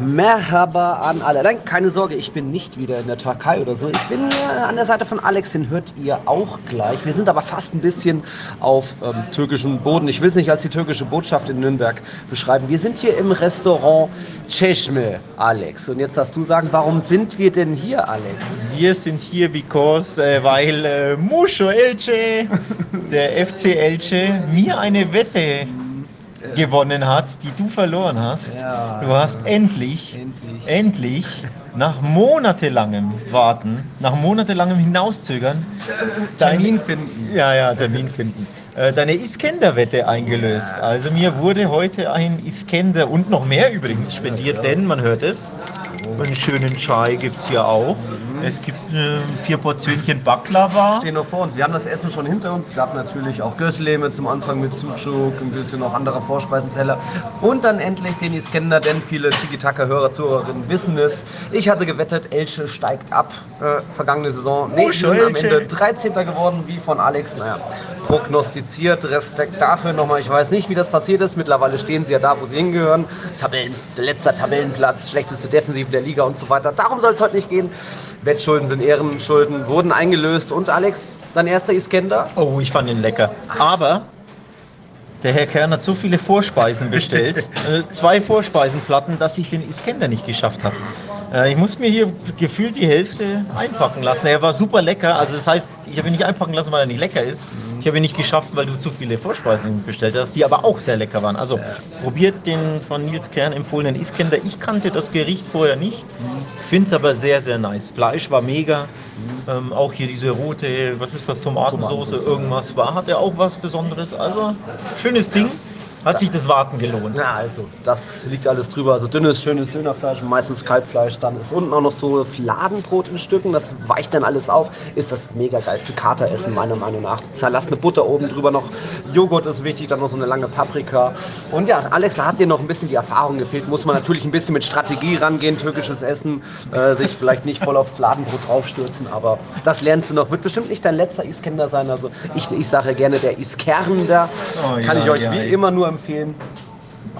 Merhaba an alle. Nein, keine Sorge, ich bin nicht wieder in der Türkei oder so. Ich bin äh, an der Seite von Alex, den hört ihr auch gleich. Wir sind aber fast ein bisschen auf ähm, türkischem Boden. Ich will es nicht als die türkische Botschaft in Nürnberg beschreiben. Wir sind hier im Restaurant Çeşme, Alex. Und jetzt darfst du sagen, warum sind wir denn hier, Alex? Wir sind hier, because, äh, weil äh, Musho Elche, der FC Elche, mir eine Wette gewonnen hat, die du verloren hast. Ja. du hast endlich, Endlich. endlich, nach monatelangem Warten, nach monatelangem Hinauszögern, Termin dein- finden. Ja, ja, Termin finden. Äh, Deine Iskender-Wette eingelöst. Also mir wurde heute ein Iskender und noch mehr übrigens spendiert, denn man hört es. Einen schönen Chai gibt es hier auch. Es gibt äh, vier Portionchen Baklava. stehen noch vor uns. Wir haben das Essen schon hinter uns. Es gab natürlich auch Gösleme zum Anfang mit Sucuk, ein bisschen noch anderer Vorspeisenteller. Und dann endlich den Iskender, denn viele Tiki-Taka-Hörer, Zuhörerinnen wissen es. Ich hatte gewettet, Elche steigt ab. Äh, vergangene Saison. Nee, Oh, sind am. Ende 13. geworden, wie von Alex. Naja, prognostiziert. Respekt dafür nochmal. Ich weiß nicht, wie das passiert ist. Mittlerweile stehen sie ja da, wo sie hingehören. Tabellen, letzter Tabellenplatz, schlechteste Defensive der Liga und so weiter. Darum soll es heute nicht gehen. Wettschulden sind Ehrenschulden, wurden eingelöst. Und Alex, dein erster Iskender? Oh, ich fand ihn lecker. Aber der Herr Kern hat so viele Vorspeisen bestellt, äh, zwei Vorspeisenplatten, dass ich den Iskender nicht geschafft habe. Äh, ich muss mir hier gefühlt die Hälfte einpacken lassen. Er war super lecker. Also das heißt, ich habe ihn nicht einpacken lassen, weil er nicht lecker ist. Ich habe ihn nicht geschafft, weil du zu viele Vorspeisen bestellt hast, die aber auch sehr lecker waren. Also probiert den von Nils Kern empfohlenen Iskender. Ich kannte das Gericht vorher nicht, finde es aber sehr, sehr nice. Fleisch war mega. Ähm, auch hier diese rote, was ist das, Tomatensoße, Tomatensauce, irgendwas war, hat er auch was Besonderes. Also, schönes Ding. Hat sich das Warten gelohnt. Na also, das liegt alles drüber. Also dünnes, schönes Dönerfleisch, meistens Kalbfleisch. Dann ist unten auch noch so Fladenbrot in Stücken. Das weicht dann alles auf. Ist das mega geilste Kateressen, meiner Meinung nach. Zerlassene Butter oben drüber noch. Joghurt ist wichtig, dann noch so eine lange Paprika. Und ja, Alex, da hat dir noch ein bisschen die Erfahrung gefehlt. Muss man natürlich ein bisschen mit Strategie rangehen, türkisches Essen. Äh, sich vielleicht nicht voll aufs Fladenbrot draufstürzen. Aber das lernst du noch. Wird bestimmt nicht dein letzter Iskender sein. Also ich, ich sage gerne der Iskernder. Oh, Kann ja, ich euch ja, wie ey. immer nur empfehlen.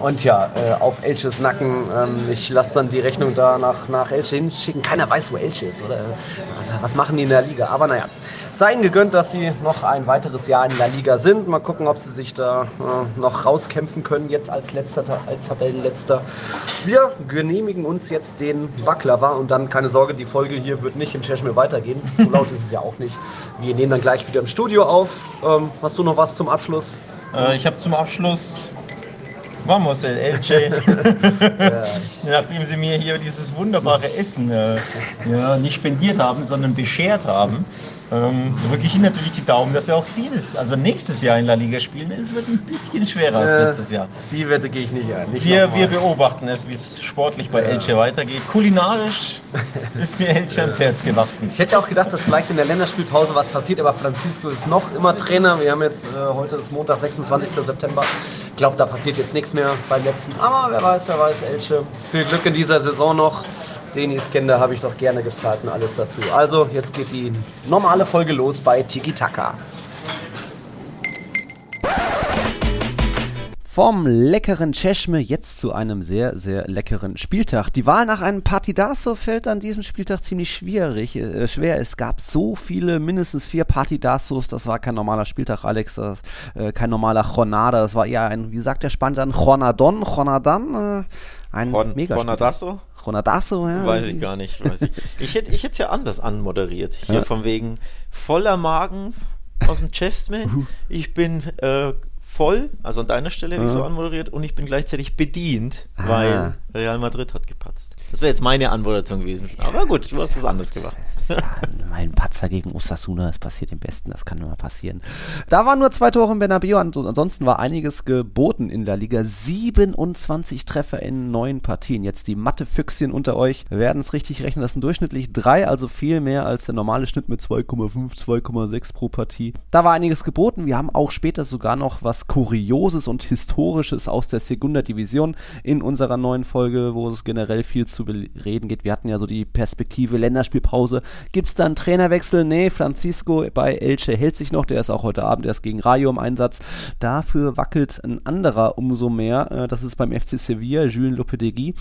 Und ja, äh, auf Elches Nacken. Ähm, ich lasse dann die Rechnung da nach, nach Elche hinschicken. Keiner weiß, wo Elche ist, oder? Äh, Was machen die in der Liga? Aber naja, sei ihnen gegönnt, dass sie noch ein weiteres Jahr in der Liga sind. Mal gucken, ob sie sich da äh, noch rauskämpfen können, jetzt als letzter, als Tabellenletzter. Wir genehmigen uns jetzt den Baklava und dann keine Sorge, die Folge hier wird nicht im Cheshmir weitergehen. So laut ist es ja auch nicht. Wir nehmen dann gleich wieder im Studio auf. Ähm, hast du noch was zum Abschluss? Äh, ich habe zum Abschluss Vamos, el Elche. Nachdem sie mir hier dieses wunderbare Essen äh, ja, nicht spendiert haben, sondern beschert haben, ähm, drücke ich natürlich die Daumen, dass wir auch dieses, also nächstes Jahr in La Liga spielen. Es wird ein bisschen schwerer als Äh, letztes Jahr. Die Wette gehe ich nicht ein. Nicht Wir, wir beobachten es, wie es sportlich bei Ja. Elche weitergeht. Kulinarisch ist mir Elche ans Herz gewachsen. Ich hätte auch gedacht, dass vielleicht in der Länderspielpause was passiert, aber Francisco ist noch immer Trainer. Wir haben jetzt äh, heute ist Montag, 26. September. Ich glaube, da passiert jetzt nichts mehr beim letzten. Aber wer weiß, wer weiß, Elche. Viel Glück in dieser Saison noch. Den Iskender habe ich doch gerne gezahlt und alles dazu. Also, jetzt geht die normale Folge los bei Tiki Taka. Vom leckeren Cheshme jetzt zu einem sehr, sehr leckeren Spieltag. Die Wahl nach einem Partidaso fällt an diesem Spieltag ziemlich schwierig, äh, schwer. Es gab so viele, mindestens vier Partidasos. Das war kein normaler Spieltag, Alex. Das, äh, kein normaler Jornada. Das war eher ein, wie sagt der Spann dann, Jornadon, Jornadan. Äh, ein Ron, mega Ronadasso? Jornadaso, ja. Weiß ich gar nicht. Weiß ich ich hätte es ja anders anmoderiert. Hier Ja. von wegen voller Magen aus dem Chestme. Ich bin äh, voll, also an deiner Stelle hätte ich so Ja. anmoderiert, und ich bin gleichzeitig bedient, Ah. weil Real Madrid hat gepatzt. Das wäre jetzt meine Anmoderation gewesen. Aber gut, du hast es anders gemacht. Ja, mal ein Patzer gegen Osasuna, das passiert im Besten, das kann immer passieren. Da waren nur zwei Tore in Bernabeu, ansonsten war einiges geboten in der Liga. 27 Treffer in neun Partien. Jetzt die Mathe-Füchschen unter euch werden es richtig rechnen. Das sind durchschnittlich drei, also viel mehr als der normale Schnitt mit 2,5, 2,6 pro Partie. Da war einiges geboten. Wir haben auch später sogar noch was Kurioses und Historisches aus der Segunda Division in unserer neuen Folge, wo es generell viel zu bereden geht. Wir hatten ja so die Perspektive Länderspielpause. Gibt es da einen Trainerwechsel? Nee, Francisco bei Elche hält sich noch. Der ist auch heute Abend erst gegen Rayo im Einsatz. Dafür wackelt ein anderer umso mehr. Äh, Das ist beim FC Sevilla, Jules Lopetegui.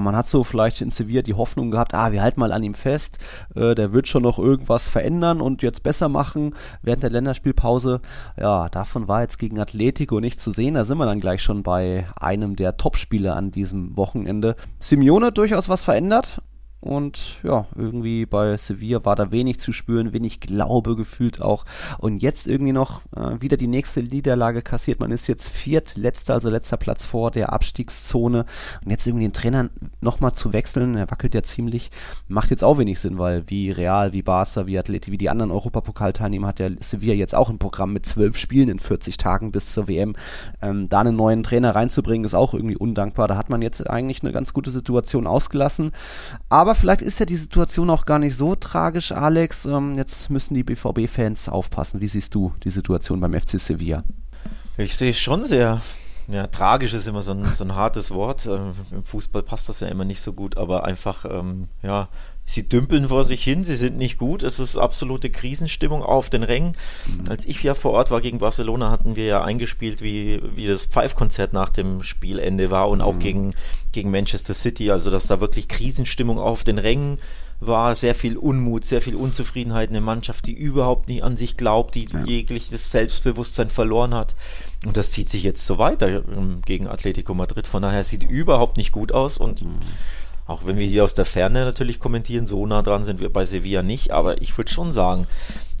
Man hat so vielleicht in Sevilla die Hoffnung gehabt, ah, wir halten mal an ihm fest, äh, der wird schon noch irgendwas verändern und jetzt besser machen während der Länderspielpause. Ja, davon war jetzt gegen Atletico nicht zu sehen. Da sind wir dann gleich schon bei einem der Topspiele an diesem Wochenende. Simeone durchaus was verändert, und ja, irgendwie bei Sevilla war da wenig zu spüren, wenig Glaube gefühlt auch. Und jetzt irgendwie noch äh, wieder die nächste Niederlage kassiert. Man ist jetzt viertletzter, also letzter Platz vor der Abstiegszone. Und jetzt irgendwie den Trainer nochmal zu wechseln, er wackelt ja ziemlich, macht jetzt auch wenig Sinn, weil wie Real, wie Barca, wie Atleti, wie die anderen Europapokalteilnehmer hat ja Sevilla jetzt auch ein Programm mit zwölf Spielen in 40 Tagen bis zur WM. Ähm, da einen neuen Trainer reinzubringen, ist auch irgendwie undankbar. Da hat man jetzt eigentlich eine ganz gute Situation ausgelassen. Aber aber vielleicht ist ja die Situation auch gar nicht so tragisch, Alex. Ähm, jetzt müssen die BVB-Fans aufpassen. Wie siehst du die Situation beim FC Sevilla? Ich sehe es schon sehr. Ja, tragisch ist immer so ein, so ein hartes Wort. Ähm, Im Fußball passt das ja immer nicht so gut, aber einfach, ähm, ja, Sie dümpeln vor sich hin, sie sind nicht gut. Es ist absolute Krisenstimmung auf den Rängen. Mhm. Als ich ja vor Ort war gegen Barcelona, hatten wir ja eingespielt, wie, wie das Pfeifkonzert nach dem Spielende war und auch mhm. gegen, gegen Manchester City. Also, dass da wirklich Krisenstimmung auf den Rängen war, sehr viel Unmut, sehr viel Unzufriedenheit. Eine Mannschaft, die überhaupt nicht an sich glaubt, die ja. jegliches Selbstbewusstsein verloren hat. Und das zieht sich jetzt so weiter ähm, gegen Atletico Madrid. Von daher sieht überhaupt nicht gut aus und mhm auch wenn wir hier aus der Ferne natürlich kommentieren, so nah dran sind wir bei Sevilla nicht, aber ich würde schon sagen,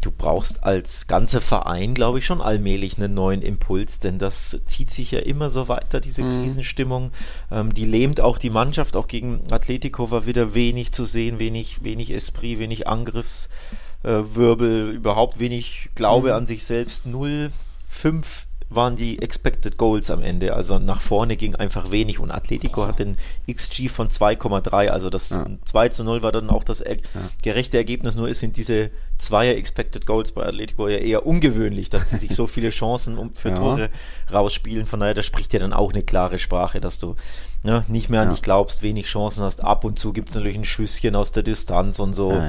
du brauchst als ganzer Verein, glaube ich, schon allmählich einen neuen Impuls, denn das zieht sich ja immer so weiter, diese mhm. Krisenstimmung. Ähm, die lähmt auch die Mannschaft, auch gegen Atletico war wieder wenig zu sehen, wenig, wenig Esprit, wenig Angriffswirbel, überhaupt wenig Glaube mhm. an sich selbst. 0, 5 waren die Expected Goals am Ende. Also nach vorne ging einfach wenig und Atletico hat den XG von 2,3. Also das ja. 2 zu 0 war dann auch das er ja. gerechte Ergebnis. Nur sind diese Zweier Expected Goals bei Atletico ja eher ungewöhnlich, dass die sich so viele Chancen um, für ja. Tore rausspielen. Von daher, da spricht ja dann auch eine klare Sprache, dass du ne, nicht mehr an dich glaubst, wenig Chancen hast. Ab und zu gibt es natürlich ein Schüsschen aus der Distanz und so.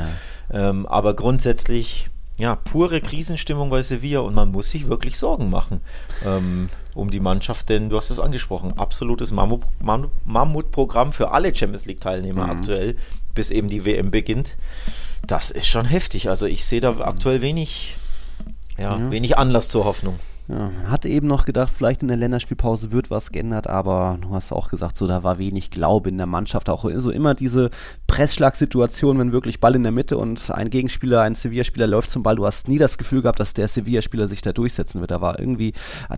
Ähm, aber grundsätzlich ja, pure Krisenstimmung bei Sevilla und man muss sich wirklich Sorgen machen ähm, um die Mannschaft, denn du hast es angesprochen, absolutes Mammut, Mammutprogramm für alle Champions League-Teilnehmer mhm. aktuell, bis eben die WM beginnt. Das ist schon heftig. Also ich sehe da aktuell wenig, ja, ja. wenig Anlass zur Hoffnung. Ja, hatte eben noch gedacht, vielleicht in der Länderspielpause wird was geändert, aber du hast auch gesagt, so da war wenig Glaube in der Mannschaft. Auch so immer diese Pressschlagsituation, wenn wirklich Ball in der Mitte und ein Gegenspieler, ein Sevilla-Spieler läuft zum Ball. Du hast nie das Gefühl gehabt, dass der Sevilla-Spieler sich da durchsetzen wird. Da war irgendwie,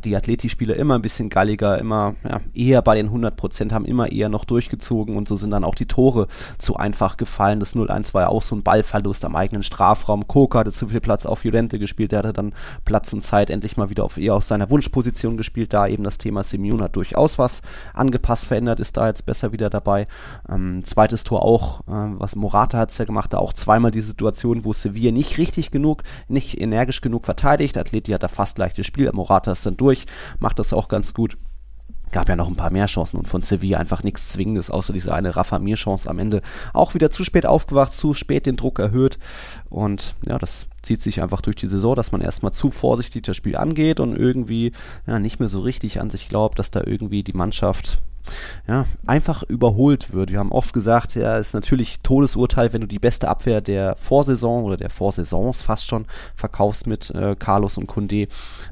die Atleti-Spieler immer ein bisschen galliger, immer ja, eher bei den 100 Prozent, haben immer eher noch durchgezogen und so sind dann auch die Tore zu einfach gefallen. Das 0-1 war ja auch so ein Ballverlust am eigenen Strafraum. Koka hatte zu viel Platz auf Jurente gespielt, der hatte dann Platz und Zeit endlich mal wieder auf eher aus seiner Wunschposition gespielt, da eben das Thema Simeone hat durchaus was angepasst, verändert, ist da jetzt besser wieder dabei. Ähm, zweites Tor auch, äh, was Morata hat es ja gemacht, da auch zweimal die Situation, wo Sevilla nicht richtig genug, nicht energisch genug verteidigt. Atleti hat da fast leichtes Spiel, Morata ist dann durch, macht das auch ganz gut gab ja noch ein paar mehr Chancen und von Sevilla einfach nichts Zwingendes, außer diese eine Rafa Mir Chance am Ende. Auch wieder zu spät aufgewacht, zu spät den Druck erhöht und ja, das zieht sich einfach durch die Saison, dass man erstmal zu vorsichtig das Spiel angeht und irgendwie ja, nicht mehr so richtig an sich glaubt, dass da irgendwie die Mannschaft ja, einfach überholt wird. Wir haben oft gesagt, ja, ist natürlich Todesurteil, wenn du die beste Abwehr der Vorsaison oder der Vorsaisons fast schon verkaufst mit äh, Carlos und Kunde.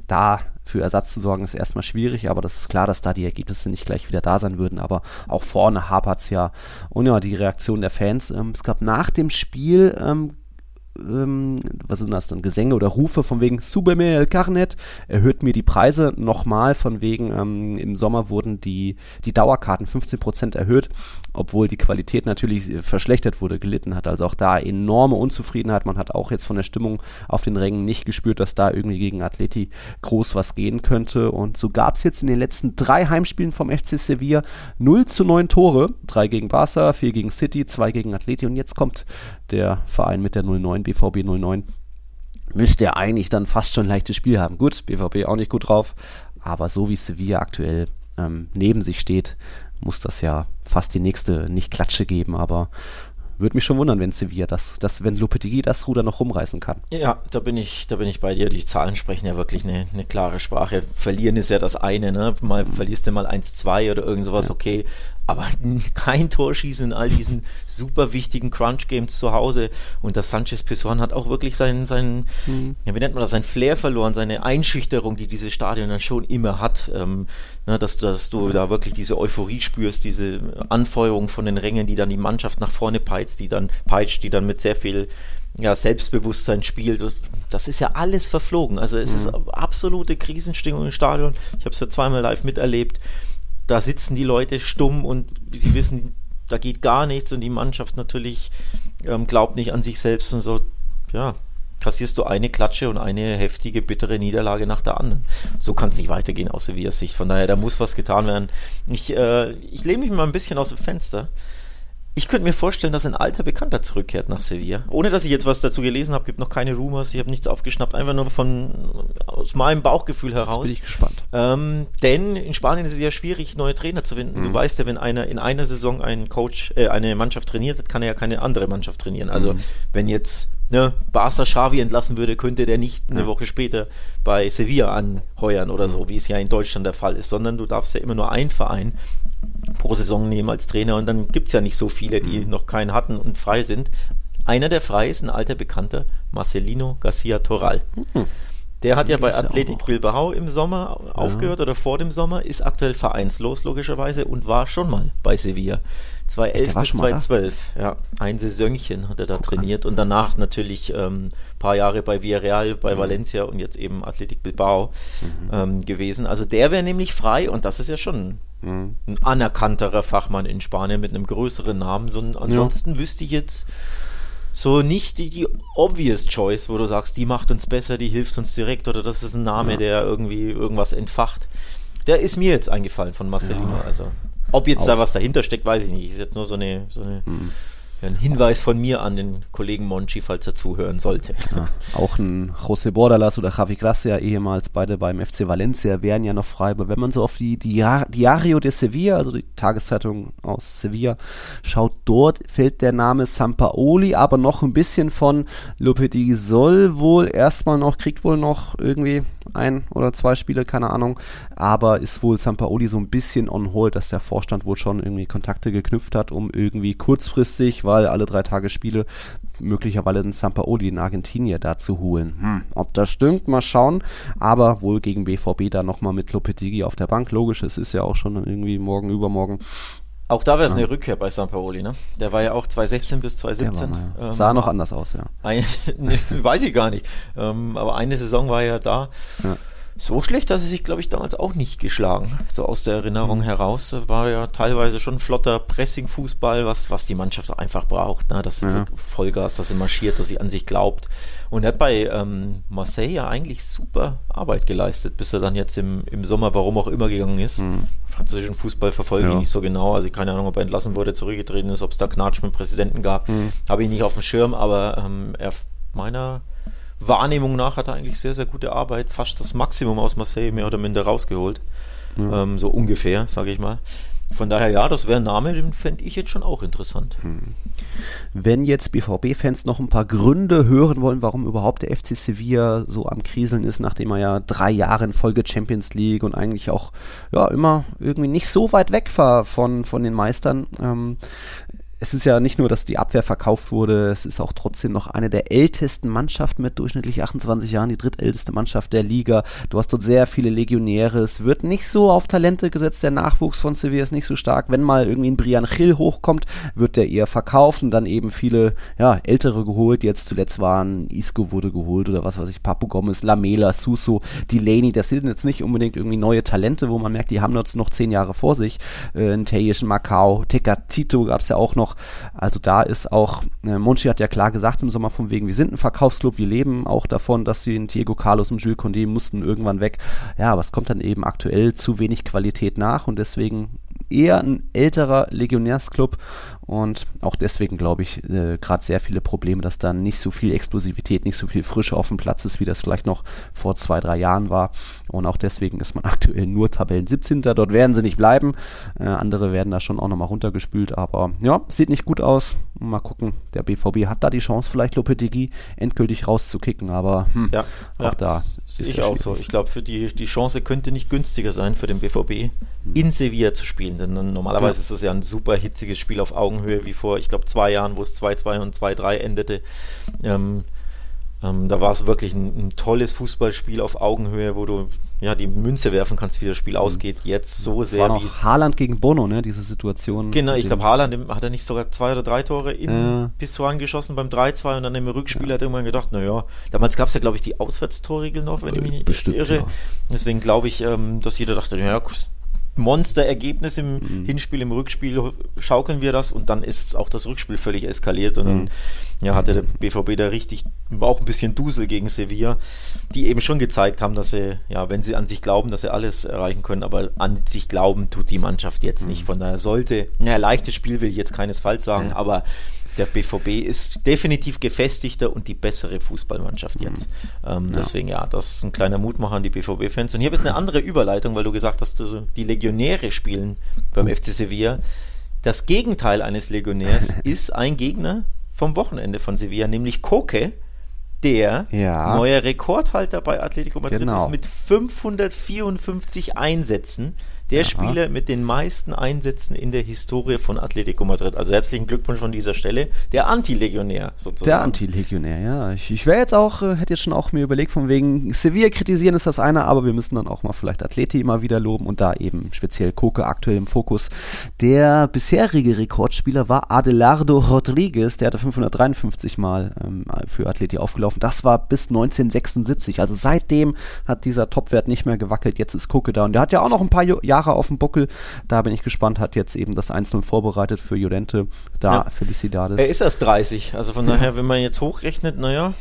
Da für Ersatz zu sorgen, ist erstmal schwierig, aber das ist klar, dass da die Ergebnisse nicht gleich wieder da sein würden. Aber auch vorne hapert es ja. Und ja, die Reaktion der Fans. Ähm, es gab nach dem Spiel ähm, ähm, was sind das dann, Gesänge oder Rufe von wegen Subeme el Carnet, erhöht mir die Preise nochmal, von wegen ähm, im Sommer wurden die, die Dauerkarten 15% erhöht, obwohl die Qualität natürlich verschlechtert wurde, gelitten hat. Also auch da enorme Unzufriedenheit. Man hat auch jetzt von der Stimmung auf den Rängen nicht gespürt, dass da irgendwie gegen Atleti groß was gehen könnte. Und so gab es jetzt in den letzten drei Heimspielen vom FC Sevilla 0 zu 9 Tore. Drei gegen Barca, vier gegen City, zwei gegen Atleti. Und jetzt kommt der Verein mit der 09, BVB 09, müsste er eigentlich dann fast schon ein leichtes Spiel haben. Gut, BVB auch nicht gut drauf, aber so wie Sevilla aktuell ähm, neben sich steht, muss das ja fast die nächste, nicht Klatsche geben, aber würde mich schon wundern, wenn Sevilla das, das wenn Lopetegui das Ruder noch rumreißen kann. Ja, da bin ich, da bin ich bei dir. Die Zahlen sprechen ja wirklich eine, eine klare Sprache. Verlieren ist ja das eine, ne? Mal verlierst du mal 1-2 oder irgend sowas, ja. okay. Aber kein Torschießen in all diesen super wichtigen Crunch-Games zu Hause. Und das Sanchez Pizjuan hat auch wirklich seinen, seinen mhm. ja, wie nennt man das, sein Flair verloren, seine Einschüchterung, die dieses Stadion dann schon immer hat. Ähm, ne, dass, dass du da wirklich diese Euphorie spürst, diese Anfeuerung von den Rängen, die dann die Mannschaft nach vorne peitscht, die dann peitscht, die dann mit sehr viel ja, Selbstbewusstsein spielt. Das ist ja alles verflogen. Also es mhm. ist absolute Krisenstimmung im Stadion. Ich habe es ja zweimal live miterlebt. Da sitzen die Leute stumm und sie wissen, da geht gar nichts und die Mannschaft natürlich ähm, glaubt nicht an sich selbst und so. Ja, kassierst du eine Klatsche und eine heftige, bittere Niederlage nach der anderen. So kann es nicht weitergehen aus Sevillas Sicht. Von daher, da muss was getan werden. Ich, äh, ich lehne mich mal ein bisschen aus dem Fenster. Ich könnte mir vorstellen, dass ein alter Bekannter zurückkehrt nach Sevilla. Ohne dass ich jetzt was dazu gelesen habe, gibt noch keine Rumors, ich habe nichts aufgeschnappt, einfach nur von aus meinem Bauchgefühl heraus. Jetzt bin ich gespannt. Ähm, denn in Spanien ist es ja schwierig, neue Trainer zu finden. Mhm. Du weißt ja, wenn einer in einer Saison einen Coach, äh, eine Mannschaft trainiert hat, kann er ja keine andere Mannschaft trainieren. Also mhm. wenn jetzt ne, Barca Xavi entlassen würde, könnte der nicht eine ja. Woche später bei Sevilla anheuern oder so, wie es ja in Deutschland der Fall ist, sondern du darfst ja immer nur einen Verein pro Saison nehmen als Trainer und dann gibt es ja nicht so viele, die mhm. noch keinen hatten und frei sind. Einer der frei ist ein alter Bekannter, Marcelino Garcia Toral. Mhm. Der hat ja bei Athletic Bilbao im Sommer aufgehört ja. oder vor dem Sommer, ist aktuell vereinslos logischerweise und war schon mal bei Sevilla. 2011 bis 2012, ja, ein Saisonchen hat er da Guck trainiert an. und danach natürlich ein ähm, paar Jahre bei Villarreal, bei mhm. Valencia und jetzt eben Athletic Bilbao mhm. ähm, gewesen. Also der wäre nämlich frei und das ist ja schon mhm. ein anerkannterer Fachmann in Spanien mit einem größeren Namen. So, ansonsten ja. wüsste ich jetzt so nicht die, die, obvious choice, wo du sagst, die macht uns besser, die hilft uns direkt oder das ist ein Name, ja. der irgendwie irgendwas entfacht. Der ist mir jetzt eingefallen von Marcelino. Ja. Also, ob jetzt Auch. da was dahinter steckt, weiß ich nicht. Ist jetzt nur so eine, so eine mhm. Ein Hinweis von mir an den Kollegen Monchi, falls er zuhören sollte. Ja, auch ein José Bordalas oder Javi Gracia, ehemals beide beim FC Valencia, wären ja noch frei. Aber wenn man so auf die Diario de Sevilla, also die Tageszeitung aus Sevilla, schaut, dort fällt der Name Sampaoli, aber noch ein bisschen von Lopetegui soll wohl erstmal noch, kriegt wohl noch irgendwie ein oder zwei Spiele, keine Ahnung. Aber ist wohl Sampaoli so ein bisschen on hold, dass der Vorstand wohl schon irgendwie Kontakte geknüpft hat, um irgendwie kurzfristig, weil alle drei Tage Spiele, möglicherweise einen Sampaoli in Argentinien da zu holen. Hm, ob das stimmt, mal schauen. Aber wohl gegen BVB da nochmal mit Lopetegui auf der Bank. Logisch, es ist ja auch schon irgendwie morgen, übermorgen. Auch da wäre es ja. eine Rückkehr bei St. Paoli, ne? Der war ja auch 2016 bis 2017. Mal, ja. ähm, Sah noch anders aus, ja. Ein, ne, weiß ich gar nicht. Ähm, aber eine Saison war er da. Ja. So schlecht hat er sich, glaube ich, damals auch nicht geschlagen. So aus der Erinnerung mhm. heraus war ja teilweise schon flotter Pressing-Fußball, was, was die Mannschaft einfach braucht. Ne? Das ja. Vollgas, dass sie marschiert, dass sie an sich glaubt. Und er hat bei ähm, Marseille ja eigentlich super Arbeit geleistet, bis er dann jetzt im, im Sommer, warum auch immer, gegangen ist. Mhm. Französischen Fußball verfolge ja. ich nicht so genau. Also keine Ahnung, ob er entlassen wurde, zurückgetreten ist, ob es da Knatsch mit dem Präsidenten gab. Mhm. Habe ich nicht auf dem Schirm, aber ähm, er meiner Wahrnehmung nach hat er eigentlich sehr, sehr gute Arbeit, fast das Maximum aus Marseille mehr oder minder rausgeholt. Ja. Ähm, so ungefähr, sage ich mal. Von daher, ja, das wäre ein Name, den fände ich jetzt schon auch interessant. Hm. Wenn jetzt BVB-Fans noch ein paar Gründe hören wollen, warum überhaupt der FC Sevilla so am Kriseln ist, nachdem er ja drei Jahre in Folge Champions League und eigentlich auch ja immer irgendwie nicht so weit weg war von, von den Meistern, ähm, es ist ja nicht nur, dass die Abwehr verkauft wurde, es ist auch trotzdem noch eine der ältesten Mannschaften mit durchschnittlich 28 Jahren, die drittälteste Mannschaft der Liga. Du hast dort sehr viele Legionäre. Es wird nicht so auf Talente gesetzt. Der Nachwuchs von Sevilla ist nicht so stark. Wenn mal irgendwie ein Brian Gil hochkommt, wird der eher verkauft und dann eben viele ja, ältere geholt, jetzt zuletzt waren. Isco wurde geholt oder was weiß ich, Papu Gomez, Lamela, Suso, Delaney. Das sind jetzt nicht unbedingt irgendwie neue Talente, wo man merkt, die haben jetzt noch zehn Jahre vor sich. Äh, ein Tejisch Macau, Tecatito gab es ja auch noch noch. Also da ist auch, äh, Monchi hat ja klar gesagt im Sommer von wegen, wir sind ein Verkaufsclub, wir leben auch davon, dass sie Diego Carlos und Jules Condé mussten irgendwann weg. Ja, aber es kommt dann eben aktuell zu wenig Qualität nach und deswegen eher ein älterer Legionärsclub und auch deswegen glaube ich äh, gerade sehr viele Probleme, dass da nicht so viel Explosivität, nicht so viel Frische auf dem Platz ist, wie das vielleicht noch vor zwei, drei Jahren war. Und auch deswegen ist man aktuell nur Tabellen 17. Dort werden sie nicht bleiben. Äh, andere werden da schon auch nochmal runtergespült, aber ja, sieht nicht gut aus. Mal gucken, der BVB hat da die Chance, vielleicht Lopetegui endgültig rauszukicken, aber hm, Ja, auch ja, da sehe ich auch so. Ich glaube, für die, die Chance könnte nicht günstiger sein für den BVB, in Sevilla zu spielen. Denn normalerweise Ja. ist es ja ein super hitziges Spiel auf Augenhöhe, wie vor, ich glaube, zwei Jahren, wo es 2-2 und 2-3 endete. Ähm, ähm, da war es wirklich ein, ein tolles Fußballspiel auf Augenhöhe, wo du ja die Münze werfen kannst, wie das Spiel ausgeht. Jetzt so Es war sehr wie. noch Haaland gegen Bono, ne, diese Situation. Genau, ich glaube, Haaland hat er nicht sogar zwei oder drei Tore in Ja. Pistoan geschossen beim 3-2 und dann im Rückspiel hat irgendwann gedacht, naja, damals gab es ja, glaube ich, die Auswärtstorregel noch, wenn ich mich nicht Bestimmt, irre. ja. Deswegen glaube ich, ähm, dass jeder dachte, ja, Monsterergebnis im Mhm. Hinspiel, im Rückspiel schaukeln wir das und dann ist auch das Rückspiel völlig eskaliert und Mhm. dann ja, hatte der BVB da richtig auch ein bisschen Dusel gegen Sevilla, die eben schon gezeigt haben, dass sie, ja, wenn sie an sich glauben, dass sie alles erreichen können, aber an sich glauben tut die Mannschaft jetzt Mhm. nicht. Von daher sollte, naja, leichtes Spiel will ich jetzt keinesfalls sagen, Ja. aber der BVB ist definitiv gefestigter und die bessere Fußballmannschaft jetzt. Ähm, Deswegen, ja, das ist ein kleiner Mutmacher an die BVB-Fans. Und hier habe ich jetzt eine andere Überleitung, weil du gesagt hast, du so- die Legionäre spielen beim FC Sevilla. Das Gegenteil eines Legionärs ist ein Gegner vom Wochenende von Sevilla, nämlich Koke, der Ja. neuer Rekordhalter bei Atletico Madrid Genau. ist mit 554 Einsätzen. Der Ja. Spieler mit den meisten Einsätzen in der Historie von Atletico Madrid. Also herzlichen Glückwunsch von dieser Stelle. Der Anti-Legionär sozusagen. Der Anti-Legionär, ja. Ich, ich wäre jetzt auch, äh, hätte jetzt schon auch mir überlegt, von wegen Sevilla kritisieren ist das eine, aber wir müssen dann auch mal vielleicht Atleti immer wieder loben und da eben speziell Koke aktuell im Fokus. Der bisherige Rekordspieler war Adelardo Rodriguez, der hatte 553 Mal ähm, für Atleti aufgelaufen. Das war bis 1976. Also seitdem hat dieser Topwert nicht mehr gewackelt. Jetzt ist Koke da und der hat ja auch noch ein paar Jo- Jahre auf dem Buckel. Da bin ich gespannt, hat jetzt eben das 1-0 vorbereitet für Llorente. Da Ja. Felicidades. Er ist erst 30. Also von daher, wenn man jetzt hochrechnet, naja,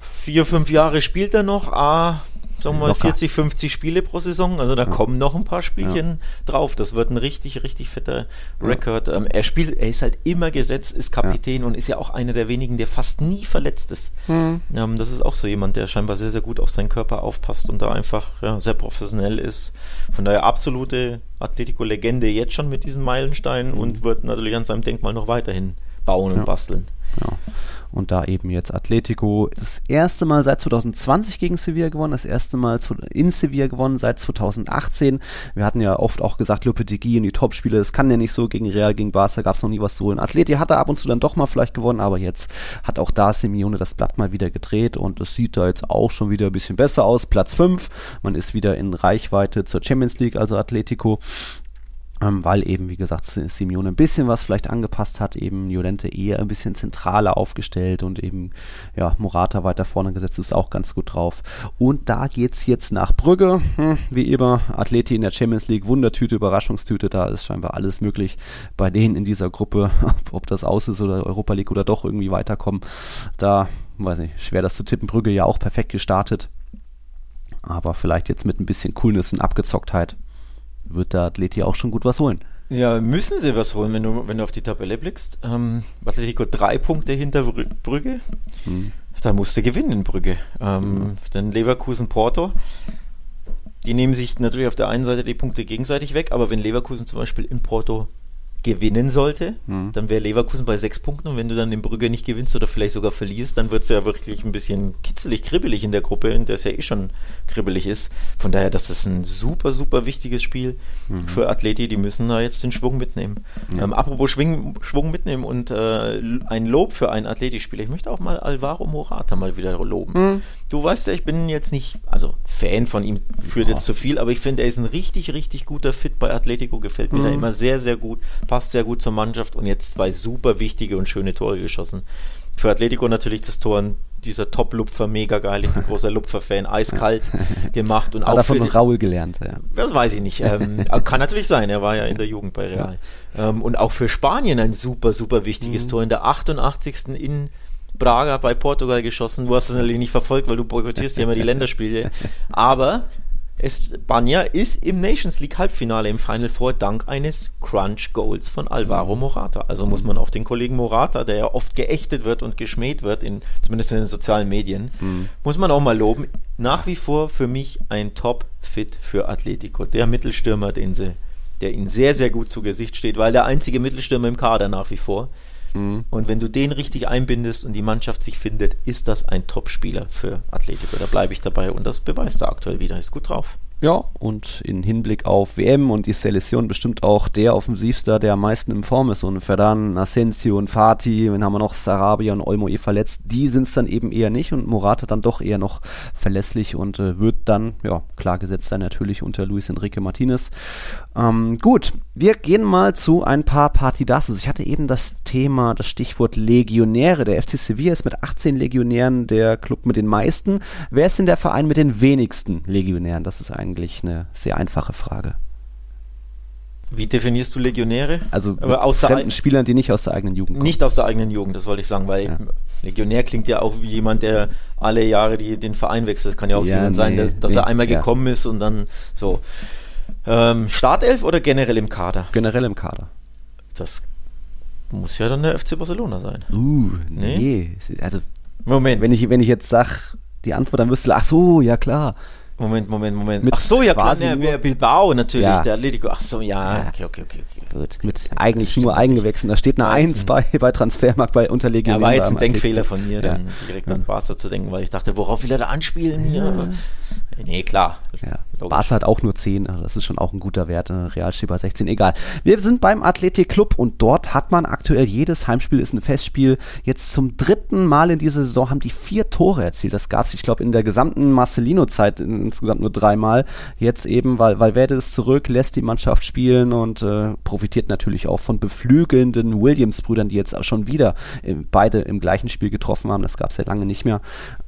vier, fünf Jahre spielt er noch. Ah, sagen wir mal Locker. 40, 50 Spiele pro Saison. Also da kommen noch ein paar Spielchen drauf. Das wird ein richtig, richtig fetter Rekord. Ähm, er spielt, er ist halt immer gesetzt, ist Kapitän und ist ja auch einer der wenigen, der fast nie verletzt ist. Hm. Ähm, das ist auch so jemand, der scheinbar sehr, sehr gut auf seinen Körper aufpasst und da einfach ja, sehr professionell ist. Von daher absolute Atletico-Legende jetzt schon mit diesen Meilensteinen und wird natürlich an seinem Denkmal noch weiterhin bauen und Ja. basteln. Ja. Und da eben jetzt Atletico das erste Mal seit 2020 gegen Sevilla gewonnen, das erste Mal in Sevilla gewonnen seit 2018. Wir hatten ja oft auch gesagt, Lopetegui und die Topspiele, das kann ja nicht so, gegen Real, gegen Barca gab es noch nie was zu holen. Atleti hat er ab und zu dann doch mal vielleicht gewonnen, aber jetzt hat auch da Simeone das Blatt mal wieder gedreht und es sieht da jetzt auch schon wieder ein bisschen besser aus. Platz 5, man ist wieder in Reichweite zur Champions League, also Atletico ähm, weil eben, wie gesagt, Si- Simeone ein bisschen was vielleicht angepasst hat, eben Llorente eher ein bisschen zentraler aufgestellt und eben, ja, Morata weiter vorne gesetzt, ist auch ganz gut drauf. Und da geht's jetzt nach Brügge, hm, wie immer, Atleti in der Champions League, Wundertüte, Überraschungstüte, da ist scheinbar alles möglich bei denen in dieser Gruppe, ob das aus ist oder Europa League oder doch irgendwie weiterkommen, da, weiß nicht, schwer das zu tippen, Brügge ja auch perfekt gestartet, aber vielleicht jetzt mit ein bisschen Coolness und Abgezocktheit wird der Atleti auch schon gut was holen. Ja, müssen sie was holen, wenn du, wenn du auf die Tabelle blickst. Ähm, Atletico drei Punkte hinter Brü- Brügge. Hm. Da musste gewinnen in Brügge. Ähm, Dann Leverkusen Porto. Die nehmen sich natürlich auf der einen Seite die Punkte gegenseitig weg, aber wenn Leverkusen zum Beispiel in Porto gewinnen sollte, Mhm. dann wäre Leverkusen bei sechs Punkten und wenn du dann in Brügge nicht gewinnst oder vielleicht sogar verlierst, dann wird es ja wirklich ein bisschen kitzelig, kribbelig in der Gruppe, in der es ja eh schon kribbelig ist. Von daher, das ist ein super, super wichtiges Spiel für Athleti, die müssen da jetzt den Schwung mitnehmen. Ähm, apropos Schwing, Schwung mitnehmen und äh, ein Lob für einen Athletikspieler. Ich möchte auch mal Alvaro Morata mal wieder loben. Du weißt ja, ich bin jetzt nicht, also Fan von ihm führt jetzt zu viel, aber ich finde, er ist ein richtig, richtig guter Fit bei Atletico, gefällt mir da immer sehr, sehr gut, passt sehr gut zur Mannschaft und jetzt zwei super wichtige und schöne Tore geschossen. Für Atletico natürlich das Tor, dieser Top-Lupfer, mega geil, ich bin großer Lupfer-Fan, eiskalt gemacht und Hat auch er für von Raul gelernt, ja. das weiß ich nicht. Ähm, kann natürlich sein, er war ja in der Jugend bei Real. Ähm, und auch für Spanien ein super, super wichtiges Tor in der 88. in Braga bei Portugal geschossen. Du hast es natürlich nicht verfolgt, weil du boykottierst ja immer die Länderspiele. Aber Espanja ist im Nations League Halbfinale im Final Four dank eines Crunch Goals von Alvaro Morata. Also muss man auf den Kollegen Morata, der ja oft geächtet wird und geschmäht wird, in, zumindest in den sozialen Medien, muss man auch mal loben. Nach wie vor für mich ein Top-Fit für Atletico. Der Mittelstürmer, den sie, der ihnen sehr, sehr gut zu Gesicht steht, weil der einzige Mittelstürmer im Kader nach wie vor. Mhm. Und wenn du den richtig einbindest und die Mannschaft sich findet, ist das ein Top-Spieler für Atletico. Da bleibe ich dabei und das beweist er aktuell wieder. Ist gut drauf. Ja, und in Hinblick auf WM und die Selektion bestimmt auch der Offensivstar, der am meisten in Form ist. Und Ferdan, Asensio und Fatih, dann haben wir noch Sarabia und Olmo eh verletzt. Die sind es dann eben eher nicht und Morata dann doch eher noch verlässlich und äh, wird dann, ja, klar gesetzt sein natürlich unter Luis Enrique Martinez. Ähm, gut, wir gehen mal zu ein paar Partidases. Ich hatte eben das Thema, das Stichwort Legionäre. Der FC Sevilla ist mit 18 Legionären der Club mit den meisten. Wer ist denn der Verein mit den wenigsten Legionären? Das ist eigentlich eine sehr einfache Frage. Wie definierst du Legionäre? Also Aber aus fremden Spielern, die nicht aus der eigenen Jugend kommen. Nicht aus der eigenen Jugend, das wollte ich sagen, weil Ja. Legionär klingt ja auch wie jemand, der alle Jahre die, den Verein wechselt. Kann ja auch Ja, jemand sein, nee, dass, dass nee, er einmal ja. gekommen ist und dann so. Ähm, Startelf oder generell im Kader? Generell im Kader. Das muss ja dann der FC Barcelona sein. Uh, Nee? nee. Also, Moment, wenn ich, wenn ich jetzt sag, die Antwort, dann du, ach so, ja klar. Moment, Moment, Moment. Mit Ach so, ja klar, der Bilbao natürlich, Ja. der Atletico. Ach so, ja, Ja. okay, okay, okay. okay. Gut, mit eigentlich nur Eigengewächsen. Da steht eine 1 bei, bei Transfermarkt bei Ja, Unterlegionären. war jetzt ein Denkfehler von mir, Ja. dann direkt an Barca zu denken, weil ich dachte, worauf will er da anspielen hier? Nee, klar. Ja. Barca hat auch nur 10, also das ist schon auch ein guter Wert. äh, Real steht bei 16, egal. Wir sind beim Athletic Club und dort hat man aktuell jedes Heimspiel ist ein Festspiel. Jetzt zum dritten Mal in dieser Saison haben die vier Tore erzielt. Das gab es, ich glaube, in der gesamten Marcelino-Zeit insgesamt nur dreimal. Jetzt eben, weil Valverde ist zurück, lässt die Mannschaft spielen und äh, profitiert natürlich auch von beflügelnden Williams-Brüdern, die jetzt auch schon wieder äh, beide im gleichen Spiel getroffen haben. Das gab es ja lange nicht mehr.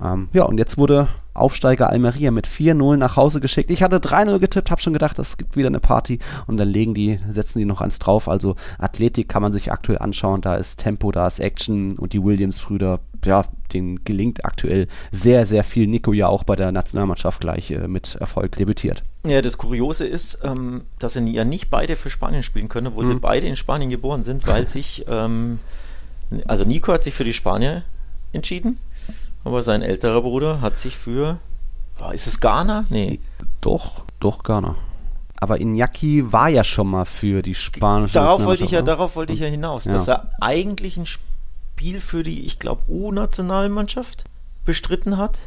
Ähm, ja, und jetzt wurde Aufsteiger Almeria mit 4-0 nach Hause geschickt. Ich hatte 3-0 getippt, habe schon gedacht, es gibt wieder eine Party und dann legen die, setzen die noch eins drauf. Also Athletik kann man sich aktuell anschauen, da ist Tempo, da ist Action und die Williams-Brüder, ja, denen gelingt aktuell sehr, sehr viel. Nico ja auch bei der Nationalmannschaft gleich äh, mit Erfolg debütiert. Ja, das Kuriose ist, ähm, dass sie ja nicht beide für Spanien spielen können, obwohl sie beide in Spanien geboren sind, weil sich, ähm, also Nico hat sich für die Spanier entschieden, aber sein älterer Bruder hat sich für, ist es Ghana? Nee. Doch, doch, Ghana. Aber Iñaki war ja schon mal für die spanische Darauf wollte ich ja, Nationalmannschaft, darauf wollte ich ja hinaus, Ja. dass er eigentlich ein Spiel für die, ich glaube, U-Nationalmannschaft bestritten hat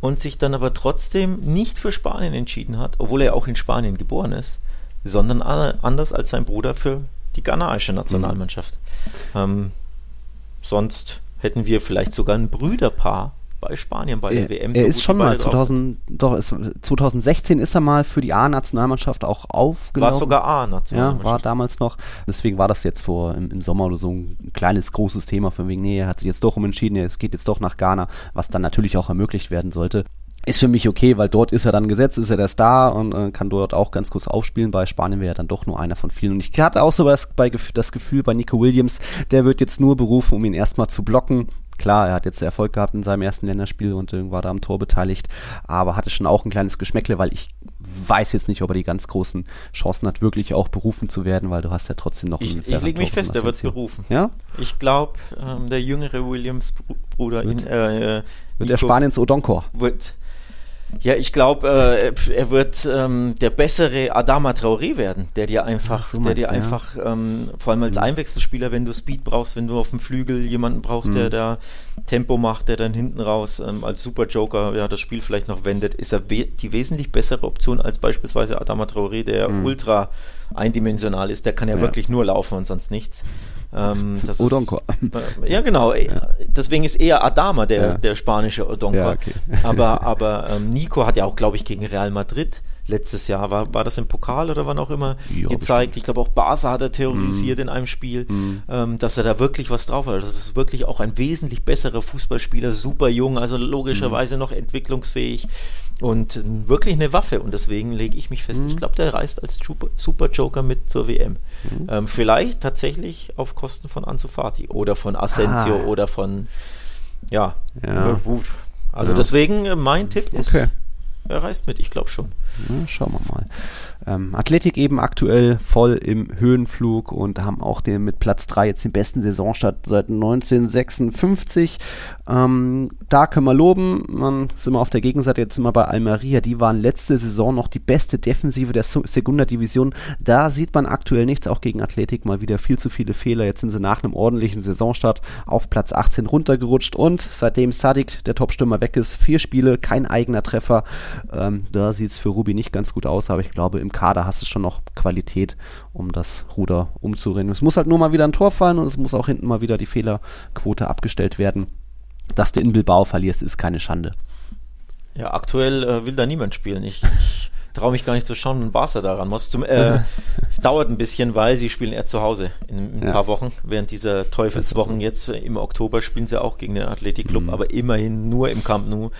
und sich dann aber trotzdem nicht für Spanien entschieden hat, obwohl er auch in Spanien geboren ist, sondern anders als sein Bruder für die ghanaische Nationalmannschaft. Ähm, sonst hätten wir vielleicht sogar ein Brüderpaar bei Spanien bei der Er, WM. er so ist gut schon mal beide drauf sind. 2000, doch, es, 2016 ist er mal für die A-Nationalmannschaft auch aufgelaufen. War sogar Ja, war A-Nationalmannschaft. damals noch. Deswegen war das jetzt vor im, im Sommer oder so ein kleines, großes Thema von wegen, nee, er hat sich jetzt doch umentschieden, es geht jetzt doch nach Ghana, was dann natürlich auch ermöglicht werden sollte. Ist für mich okay, weil dort ist er dann gesetzt, ist er der Star und äh, kann dort auch ganz kurz aufspielen. Bei Spanien wäre er dann doch nur einer von vielen. Und ich hatte auch so das, bei, das Gefühl bei Nico Williams, der wird jetzt nur berufen, um ihn erstmal zu blocken. Klar, er hat jetzt Erfolg gehabt in seinem ersten Länderspiel und äh, war da am Tor beteiligt, aber hatte schon auch ein kleines Geschmäckle, weil ich weiß jetzt nicht, ob er die ganz großen Chancen hat, wirklich auch berufen zu werden, weil du hast ja trotzdem noch Ich, einen ich lege mich fest, er wird berufen. Ja? Ich glaube, ähm, der jüngere Williams-Bruder Wird- äh, äh, Wird der Spaniens Odonkor. wird. Ja, ich glaube, äh, er wird ähm, der bessere Adama Traoré werden, der dir einfach, Ach der meinst dir ja. einfach, ähm, vor allem als Einwechselspieler, wenn du Speed brauchst, wenn du auf dem Flügel jemanden brauchst, der Mhm. da Tempo macht, der dann hinten raus ähm, als Super Joker ja das Spiel vielleicht noch wendet, ist er we die wesentlich bessere Option als beispielsweise Adama Traoré, der ultra eindimensional ist. Der kann ja, Mhm. Ja. wirklich nur laufen und sonst nichts. Ähm, das ist- Ja, genau. Deswegen ist eher Adama der, Ja. der spanische Odonkor. Ja, okay. Aber, aber ähm, Nico hat ja auch, glaube ich, gegen Real Madrid letztes Jahr, war, war das im Pokal oder wann auch immer, Ja, gezeigt. Ich glaube, auch Barca hat er terrorisiert in einem Spiel, ähm, dass er da wirklich was drauf hat. Also Das ist wirklich auch ein wesentlich besserer Fußballspieler, super jung, also logischerweise noch entwicklungsfähig und äh, wirklich eine Waffe. Und deswegen lege ich mich fest, ich glaube, der reist als Super, Joker mit zur WM. Ähm, vielleicht tatsächlich auf Kosten von Ansu Fati oder von Asensio Ah. oder von ja, Ja. Also Ja. deswegen äh, mein Tipp ist, Okay. Er reist mit, ich glaube schon. Ja, schauen wir mal. Ähm, Athletik eben aktuell voll im Höhenflug und haben auch den, mit Platz 3 jetzt den besten Saisonstart seit 1956. Ähm, da können wir loben. Man sind wir auf der Gegenseite jetzt immer bei Almeria. Die waren letzte Saison noch die beste Defensive der Segunda Division. Da sieht man aktuell nichts, auch gegen Athletik mal wieder viel zu viele Fehler. Jetzt sind sie nach einem ordentlichen Saisonstart auf Platz 18 runtergerutscht und seitdem Sadik, der Topstürmer, weg ist, vier Spiele, kein eigener Treffer. Ähm, da sieht es für Ruby nicht ganz gut aus, aber ich glaube, im Kader hast du schon noch Qualität, um das Ruder umzureden. Es muss halt nur mal wieder ein Tor fallen und es muss auch hinten mal wieder die Fehlerquote abgestellt werden. Dass du in Bilbao verlierst, ist keine Schande. Ja, aktuell äh, will da niemand spielen. Ich, ich traue mich gar nicht zu schauen, wenn Barca daran muss. Zum, äh, es dauert ein bisschen, weil sie spielen erst zu Hause in, in ein ja. paar Wochen. Während dieser Teufelswochen jetzt im Oktober spielen sie auch gegen den Athletikclub, mhm. aber immerhin nur im Camp Nou.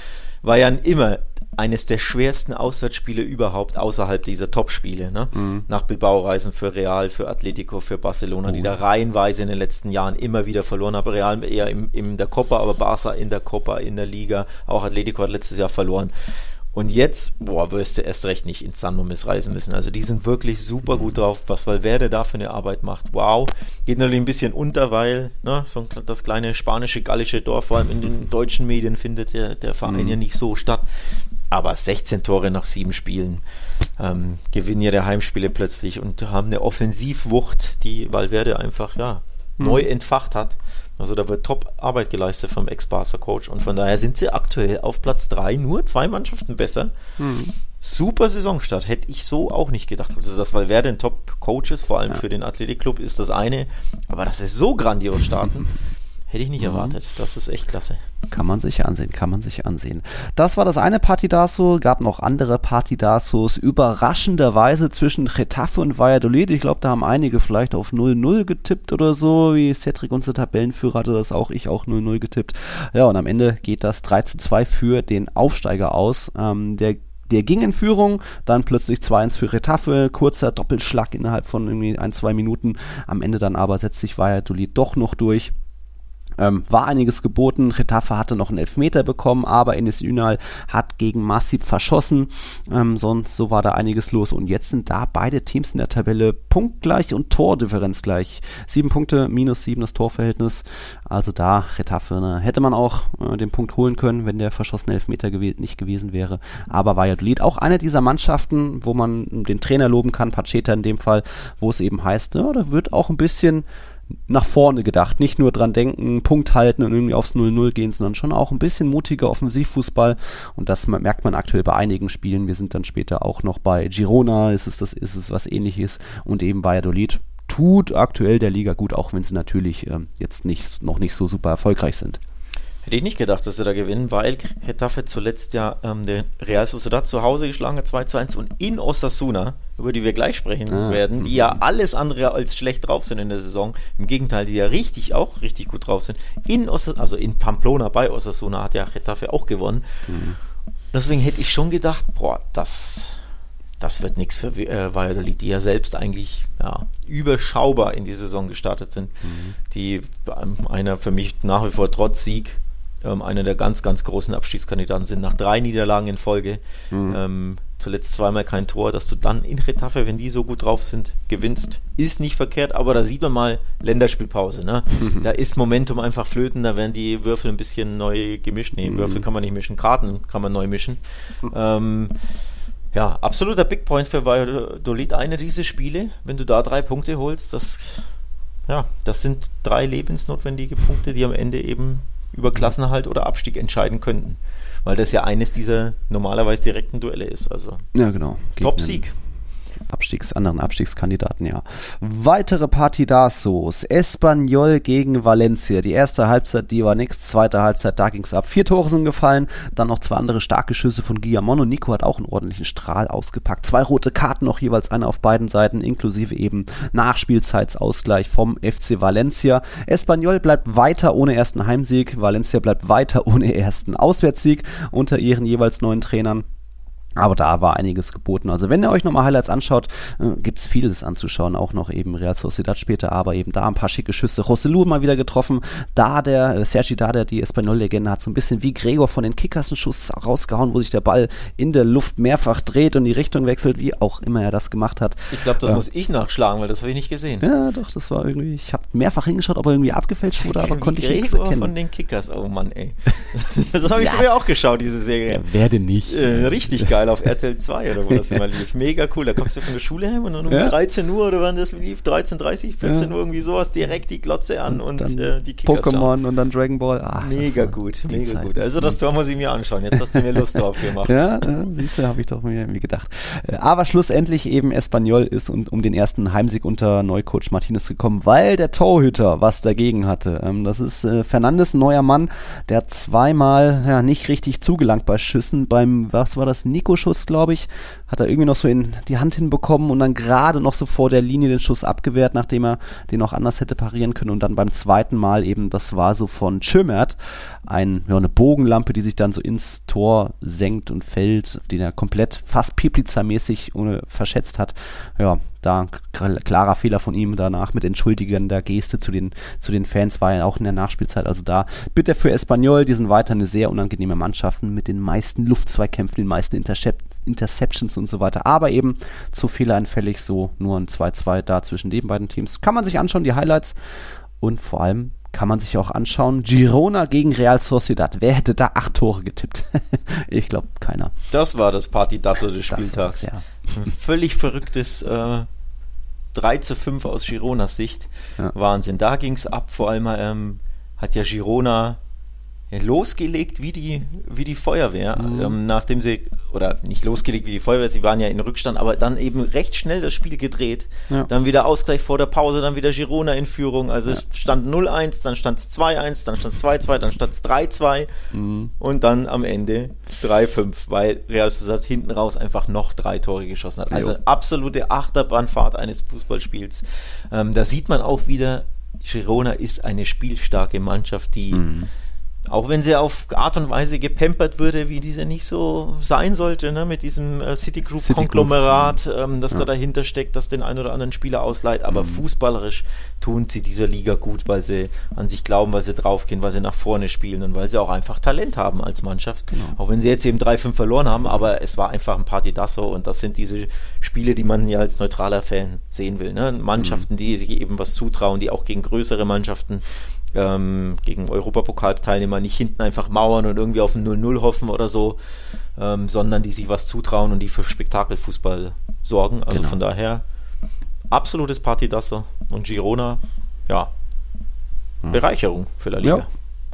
War ja immer eines der schwersten Auswärtsspiele überhaupt außerhalb dieser Topspiele. Ne? Mhm. Nach Bilbao-Reisen für Real, für Atletico, für Barcelona, oh. die da reihenweise in den letzten Jahren immer wieder verloren haben. Real eher in, in der Copa, aber Barca in der Copa, in der Liga. Auch Atletico hat letztes Jahr verloren. Und jetzt, boah, wirst du erst recht nicht ins San Mames reisen müssen. Also die sind wirklich super gut drauf, was Valverde da für eine Arbeit macht. Wow. Geht natürlich ein bisschen unter, weil ne, so das kleine spanische, gallische Dorf, vor allem in den deutschen Medien, findet der, der Verein mhm. ja nicht so statt. Aber 16 Tore nach sieben Spielen ähm, gewinnen ihre Heimspiele plötzlich und haben eine Offensivwucht, die Valverde einfach ja, mhm. neu entfacht hat. Also da wird Top-Arbeit geleistet vom Ex-Barca-Coach und von daher sind sie aktuell auf Platz 3, nur zwei Mannschaften besser. Mhm. Super Saisonstart, hätte ich so auch nicht gedacht. Also das Valverde ein Top-Coach ist, vor allem ja. für den Athletic-Club, ist das eine. Aber dass sie so grandios starten, Hätte ich nicht mhm. erwartet. Das ist echt klasse. Kann man sich ansehen, kann man sich ansehen. Das war das eine Partidaso, gab noch andere Partidasos. Überraschenderweise zwischen Getafe und Valladolid. Ich glaube, da haben einige vielleicht auf 0-0 getippt oder so. Wie Cedric, unser Tabellenführer, hatte das auch, ich auch 0-0 getippt. Ja, und am Ende geht das 3-2 für den Aufsteiger aus. Ähm, der der ging in Führung, dann plötzlich 2-1 für Retafe, kurzer Doppelschlag innerhalb von irgendwie ein, zwei Minuten. Am Ende dann aber setzt sich Valladolid doch noch durch. Ähm, war einiges geboten. Retafe hatte noch einen Elfmeter bekommen, aber Enes Ünal hat gegen Massib verschossen. Ähm, sonst so war da einiges los. Und jetzt sind da beide Teams in der Tabelle punktgleich und Tordifferenz gleich. Sieben Punkte, minus sieben das Torverhältnis. Also da Retafe ne, hätte man auch äh, den Punkt holen können, wenn der verschossene Elfmeter gew nicht gewesen wäre. Aber Valladolid auch eine dieser Mannschaften, wo man den Trainer loben kann, Pacheta in dem Fall, wo es eben heißt, ja, da wird auch ein bisschen nach vorne gedacht. Nicht nur dran denken, Punkt halten und irgendwie aufs 0-0 gehen, sondern schon auch ein bisschen mutiger Offensivfußball. Und das merkt man aktuell bei einigen Spielen. Wir sind dann später auch noch bei Girona, ist es, das, ist es was ähnliches. Und eben Valladolid tut aktuell der Liga gut, auch wenn sie natürlich äh, jetzt nicht, noch nicht so super erfolgreich sind. Hätte ich nicht gedacht, dass sie da gewinnen, weil Getafe zuletzt ja ähm, den Real Sociedad zu Hause geschlagen hat, 2 zu 1 und in Osasuna, über die wir gleich sprechen ah. werden, die ja alles andere als schlecht drauf sind in der Saison, im Gegenteil, die ja richtig, auch richtig gut drauf sind, in Osasuna, also in Pamplona bei Osasuna hat ja Getafe auch gewonnen. Mhm. Deswegen hätte ich schon gedacht, boah, das, das wird nichts für äh, Valladolid, die ja selbst eigentlich ja, überschaubar in die Saison gestartet sind, mhm. die ähm, einer für mich nach wie vor trotz Sieg ähm, einer der ganz, ganz großen Abstiegskandidaten sind. Nach drei Niederlagen in Folge, mhm. ähm, zuletzt zweimal kein Tor, dass du dann in Retafe, wenn die so gut drauf sind, gewinnst, ist nicht verkehrt, aber da sieht man mal Länderspielpause. Ne? Mhm. Da ist Momentum einfach flöten, da werden die Würfel ein bisschen neu gemischt. Nee, mhm. Würfel kann man nicht mischen, Karten kann man neu mischen. Ähm, ja, absoluter Big Point für Valladolid, eine dieser Spiele. Wenn du da drei Punkte holst, das, ja, das sind drei lebensnotwendige Punkte, die am Ende eben über Klassenerhalt oder Abstieg entscheiden könnten. Weil das ja eines dieser normalerweise direkten Duelle ist. Also ja, genau. Top-Sieg. Abstiegs, anderen Abstiegskandidaten, ja. Weitere Partidasos. Espanyol gegen Valencia. Die erste Halbzeit, die war nix. Zweite Halbzeit, da ging es ab. Vier Tore sind gefallen. Dann noch zwei andere starke Schüsse von Guillamon und Nico hat auch einen ordentlichen Strahl ausgepackt. Zwei rote Karten noch jeweils eine auf beiden Seiten, inklusive eben Nachspielzeitsausgleich vom FC Valencia. Espanyol bleibt weiter ohne ersten Heimsieg. Valencia bleibt weiter ohne ersten Auswärtssieg unter ihren jeweils neuen Trainern. Aber da war einiges geboten. Also wenn ihr euch nochmal Highlights anschaut, äh, gibt es vieles anzuschauen. Auch noch eben Real Sociedad später, aber eben da ein paar schicke Schüsse. Rosselu mal wieder getroffen. Da der, äh, Sergi Dada, die Espanyol-Legende, hat so ein bisschen wie Gregor von den Kickers einen Schuss rausgehauen, wo sich der Ball in der Luft mehrfach dreht und die Richtung wechselt, wie auch immer er das gemacht hat. Ich glaube, das Äh, muss ich nachschlagen, weil das habe ich nicht gesehen. Ja, doch, das war irgendwie, ich habe mehrfach hingeschaut, ob er irgendwie abgefälscht wurde, aber konnte ich nichts Gregor erkennen. von den Kickers, oh Mann, ey. Das habe ich Ja. früher auch geschaut, diese Serie. Ja, wer denn nicht? Äh, richtig geil auf RTL 2 oder wo das immer lief. Mega cool. Da kommst du von der Schule heim und dann um Ja. 13 Uhr oder wann das lief, 13.30 14 Ja. Uhr irgendwie sowas, direkt die Glotze an und, dann äh, die schauen. Pokémon und dann Dragon Ball. Ach, Mega gut, mega Zeit. gut. Also das Tor muss ich mir anschauen. Jetzt hast du mir Lust drauf gemacht. Ja, äh, siehst du, habe ich doch mir irgendwie gedacht. Äh, Aber schlussendlich eben Espanyol ist um, um den ersten Heimsieg unter Neucoach Martinez gekommen, weil der Torhüter was dagegen hatte. Ähm, das ist äh, Fernandes, ein neuer Mann, der zweimal ja, nicht richtig zugelangt bei Schüssen. Beim, was war das, Nico-Schuss, glaube ich, hat er irgendwie noch so in die Hand hinbekommen und dann gerade noch so vor der Linie den Schuss abgewehrt, nachdem er den auch anders hätte parieren können. Und dann beim zweiten Mal eben, das war so von Schömert, ein, ja, eine Bogenlampe, die sich dann so ins Tor senkt und fällt, den er komplett fast Pipliza-mäßig ohne verschätzt hat. Ja, da klarer Fehler von ihm danach mit entschuldigender Geste zu den, zu den Fans war ja auch in der Nachspielzeit. Also da bitte für Espanyol, die sind weiter eine sehr unangenehme Mannschaft mit den meisten Luftzweikämpfen, den meisten Intercept Interceptions und so weiter. Aber eben zu fehleranfällig, so nur ein 2-2 da zwischen den beiden Teams. Kann man sich anschauen, die Highlights. Und vor allem kann man sich auch anschauen, Girona gegen Real Sociedad. Wer hätte da acht Tore getippt? ich glaube, keiner. Das war das Party-Dasso des Spieltags. ja. Völlig verrücktes äh, 3 zu 5 aus Gironas Sicht. Ja. Wahnsinn. Da ging es ab. Vor allem ähm, hat ja Girona losgelegt wie die, wie die Feuerwehr. Mhm. Ähm, nachdem sie, oder nicht losgelegt wie die Feuerwehr, sie waren ja in Rückstand, aber dann eben recht schnell das Spiel gedreht. Ja. Dann wieder Ausgleich vor der Pause, dann wieder Girona in Führung. Also es stand 0-1, dann stand es 2-1, dann stand es 2-2, dann stand es 3-2 Mhm. und dann am Ende 3-5, weil Real Sociedad hinten raus einfach noch drei Tore geschossen hat. Also absolute Achterbahnfahrt eines Fußballspiels. Ähm, da sieht man auch wieder, Girona ist eine spielstarke Mannschaft, die Mhm. Auch wenn sie auf Art und Weise gepempert würde, wie diese nicht so sein sollte, ne, mit diesem äh, Citigroup-Konglomerat, ähm, das da dahinter steckt, das den einen oder anderen Spieler ausleiht, aber fußballerisch tun sie dieser Liga gut, weil sie an sich glauben, weil sie draufgehen, weil sie nach vorne spielen und weil sie auch einfach Talent haben als Mannschaft. Auch wenn sie jetzt eben 3-5 verloren haben, aber es war einfach ein Partidasso und das sind diese Spiele, die man ja als neutraler Fan sehen will. Ne? Mannschaften, die sich eben was zutrauen, die auch gegen größere Mannschaften ähm, gegen Europapokalteilnehmer nicht hinten einfach mauern und irgendwie auf ein 0-0 hoffen oder so, ähm, sondern die sich was zutrauen und die für Spektakelfußball sorgen. Also Genau. von daher absolutes Partidasse und Girona, ja, Bereicherung für La Liga. Ja,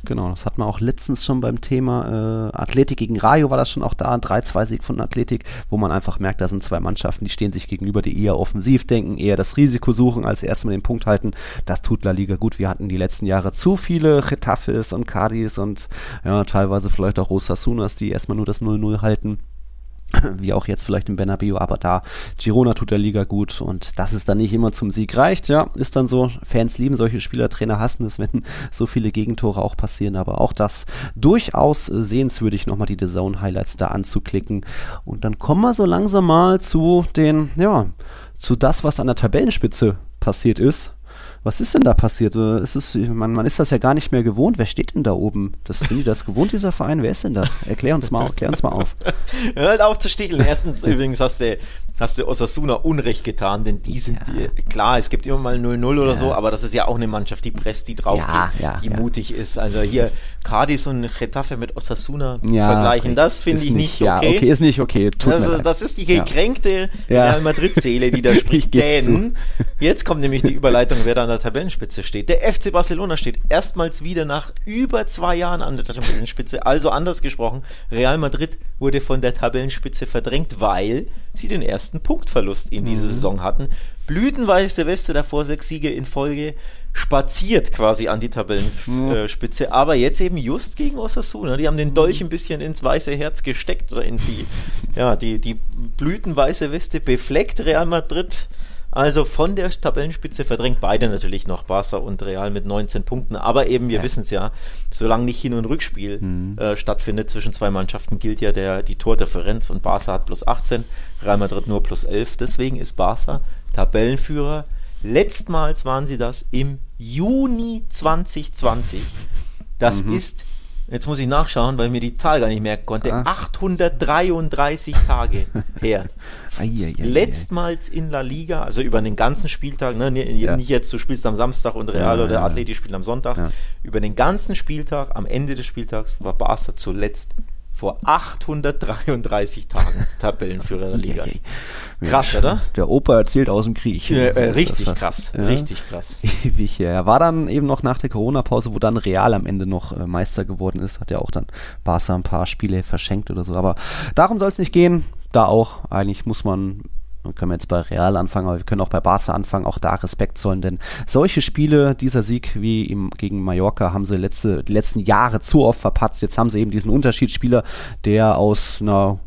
genau. Das hat man auch letztens schon beim Thema äh, Athletik gegen Rayo war das schon auch da, ein 3-2-Sieg von Athletik, wo man einfach merkt, da sind zwei Mannschaften, die stehen sich gegenüber, die eher offensiv denken, eher das Risiko suchen, als erstmal den Punkt halten. Das tut La Liga gut. Wir hatten die letzten Jahre zu viele Getafes und Cardis und ja, teilweise vielleicht auch Rosasunas, die erstmal nur das 0-0 halten wie auch jetzt vielleicht im Bernabeu, aber da Girona tut der Liga gut und dass es dann nicht immer zum Sieg reicht, ja, ist dann so. Fans lieben solche Spieler, Trainer hassen es, wenn so viele Gegentore auch passieren, aber auch das durchaus sehenswürdig, nochmal die The Zone Highlights da anzuklicken und dann kommen wir so langsam mal zu den, ja, zu das, was an der Tabellenspitze passiert ist. Was ist denn da passiert? Äh, Ist es, man, man ist das ja gar nicht mehr gewohnt. Wer steht denn da oben? Das, sind die das gewohnt, dieser Verein? Wer ist denn das? Erklär uns mal, erklär uns mal auf. Hört auf zu sticheln. Erstens übrigens hast du, hast du Osasuna Unrecht getan, denn die sind, Ja. die, klar, es gibt immer mal 0-0 oder Ja. so, aber das ist ja auch eine Mannschaft, die presst, die draufgeht, Ja, die mutig ist. Also hier Cadiz und Getafe mit Osasuna vergleichen, das finde ich nicht Ja, okay. okay, ist nicht okay. Tut das, das ist die gekränkte. Real Madrid-Seele, die da Ich spricht. Denn jetzt kommt nämlich die Überleitung, wer da an der Tabellenspitze steht. Der FC Barcelona steht erstmals wieder nach über zwei Jahren an der Tabellenspitze. Also anders gesprochen, Real Madrid wurde von der Tabellenspitze verdrängt, weil sie den ersten Punktverlust in Mhm. dieser Saison hatten. Blütenweiße Weste davor, sechs Siege in Folge, spaziert quasi an die Tabellenspitze, aber jetzt eben just gegen Osasuna. Die haben den Dolch ein bisschen ins weiße Herz gesteckt oder in die, ja, die, die blütenweiße Weste befleckt Real Madrid. Also von der Tabellenspitze verdrängt beide natürlich noch Barca und Real mit 19 Punkten. Aber eben, wir ja. wissen es ja, solange nicht Hin- und Rückspiel mhm. äh, stattfindet zwischen zwei Mannschaften, gilt ja der, die Tordifferenz und Barca hat plus 18, Real Madrid nur plus 11. Deswegen ist Barca Tabellenführer. Letztmals waren sie das im Juni 2020. Das mhm. ist Jetzt muss ich nachschauen, weil mir die Zahl gar nicht merken konnte. Ah. 833 Tage her. Letztmals in La Liga, also über den ganzen Spieltag, ne, ja. nicht jetzt, du spielst am Samstag und Real ja, oder Atleti spielt am Sonntag. Über den ganzen Spieltag, am Ende des Spieltags war Barca zuletzt vor 833 Tagen Tabellenführer der Liga. Krass, oder? Der Opa erzählt aus dem Krieg. Ja, äh, richtig krass, ja. richtig krass. Ewig, ja. Er war dann eben noch nach der Corona-Pause, wo dann Real am Ende noch äh, Meister geworden ist, hat ja auch dann Barca ein paar Spiele verschenkt oder so. Aber darum soll es nicht gehen. Da auch, eigentlich muss man können wir jetzt bei Real anfangen, aber wir können auch bei Barca anfangen, auch da Respekt zollen, denn solche Spiele, dieser Sieg wie im, gegen Mallorca, haben sie letzte, die letzten Jahre zu oft verpatzt. Jetzt haben sie eben diesen Unterschiedsspieler, der aus einer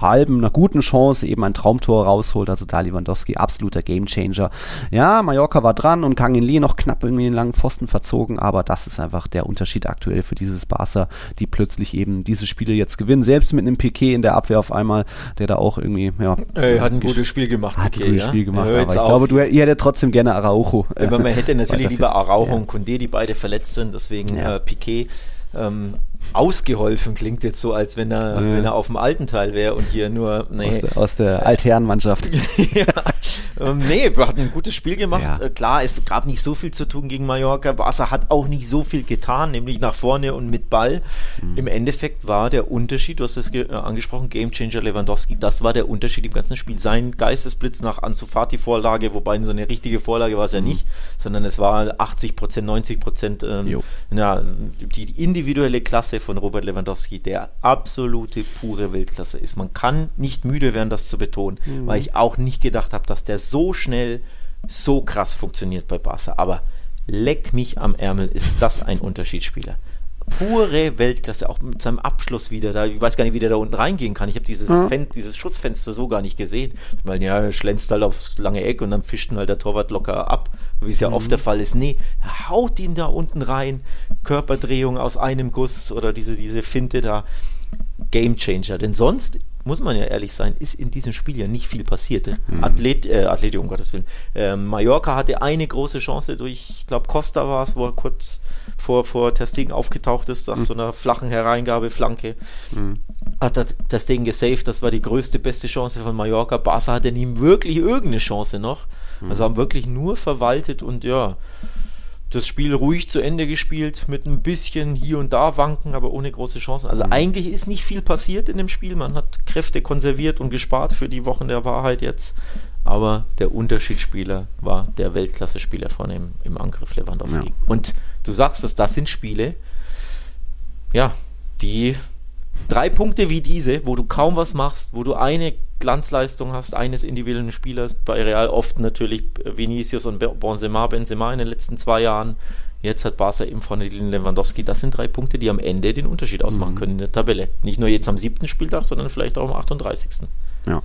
halben, einer guten Chance eben ein Traumtor rausholt. Also da Lewandowski, absoluter Gamechanger. Ja, Mallorca war dran und Kangin Lee noch knapp irgendwie den langen Pfosten verzogen, aber das ist einfach der Unterschied aktuell für dieses Barca, die plötzlich eben diese Spiele jetzt gewinnen. Selbst mit einem Piquet in der Abwehr auf einmal, der da auch irgendwie, ja. Er hat ein gutes Spiel gemacht, Hat Piquet, ein gutes ja? Spiel gemacht, aber ich auf. glaube, du, ihr hättet trotzdem gerne Araujo. Aber man hätte natürlich lieber Araujo ja. und Condé, die beide verletzt sind, deswegen ja. äh, Piquet ähm, ausgeholfen klingt jetzt so, als wenn er, ja. wenn er auf dem alten Teil wäre und hier nur. Nee. Aus, der, aus der Altherrenmannschaft. ja. Ähm, nee, wir hatten ein gutes Spiel gemacht. Ja. Äh, klar, es gab nicht so viel zu tun gegen Mallorca. Barca hat auch nicht so viel getan, nämlich nach vorne und mit Ball. Mhm. Im Endeffekt war der Unterschied, du hast es äh, angesprochen, Gamechanger Lewandowski, das war der Unterschied im ganzen Spiel. Sein Geistesblitz nach Anzufati-Vorlage, wobei so eine richtige Vorlage war es ja mhm. nicht, sondern es war 80 Prozent, 90 Prozent ähm, ja, die individuelle Klasse von Robert Lewandowski, der absolute pure Weltklasse ist. Man kann nicht müde werden, das zu betonen, mhm. weil ich auch nicht gedacht habe, dass der so schnell so krass funktioniert bei Barca. Aber leck mich am Ärmel, ist das ein Unterschiedsspieler. Pure Weltklasse, auch mit seinem Abschluss wieder. Da, ich weiß gar nicht, wie der da unten reingehen kann. Ich habe dieses, ja. dieses Schutzfenster so gar nicht gesehen. Weil ja, schlänzt halt aufs lange Eck und dann fischt halt der Torwart locker ab, wie es ja mhm. oft der Fall ist. Nee, er haut ihn da unten rein. Körperdrehung aus einem Guss oder diese, diese Finte da. Game Changer. Denn sonst muss man ja ehrlich sein, ist in diesem Spiel ja nicht viel passiert. Mhm. Athlet, äh, Athletik, um Gottes Willen. Ähm, Mallorca hatte eine große Chance durch, ich glaube, Costa war es, wo er kurz vor, vor Testing aufgetaucht ist, nach mhm. so einer flachen Hereingabe, Flanke. Mhm. Hat er das Ding gesaved, das war die größte, beste Chance von Mallorca. Barca hatte nie wirklich irgendeine Chance noch. Mhm. Also haben wirklich nur verwaltet und ja, das Spiel ruhig zu Ende gespielt, mit ein bisschen hier und da wanken, aber ohne große Chancen. Also mhm. eigentlich ist nicht viel passiert in dem Spiel. Man hat Kräfte konserviert und gespart für die Wochen der Wahrheit jetzt. Aber der Unterschiedsspieler war der Weltklasse-Spieler vorne im, im Angriff Lewandowski. Ja. Und du sagst es, das sind Spiele, ja, die drei Punkte wie diese, wo du kaum was machst, wo du eine Glanzleistung hast eines individuellen Spielers, bei Real oft natürlich Vinicius und Benzema, Benzema in den letzten zwei Jahren. Jetzt hat Barca eben vorne den Lewandowski. Das sind drei Punkte, die am Ende den Unterschied ausmachen mhm. können in der Tabelle. Nicht nur jetzt am siebten Spieltag, sondern vielleicht auch am 38. Ja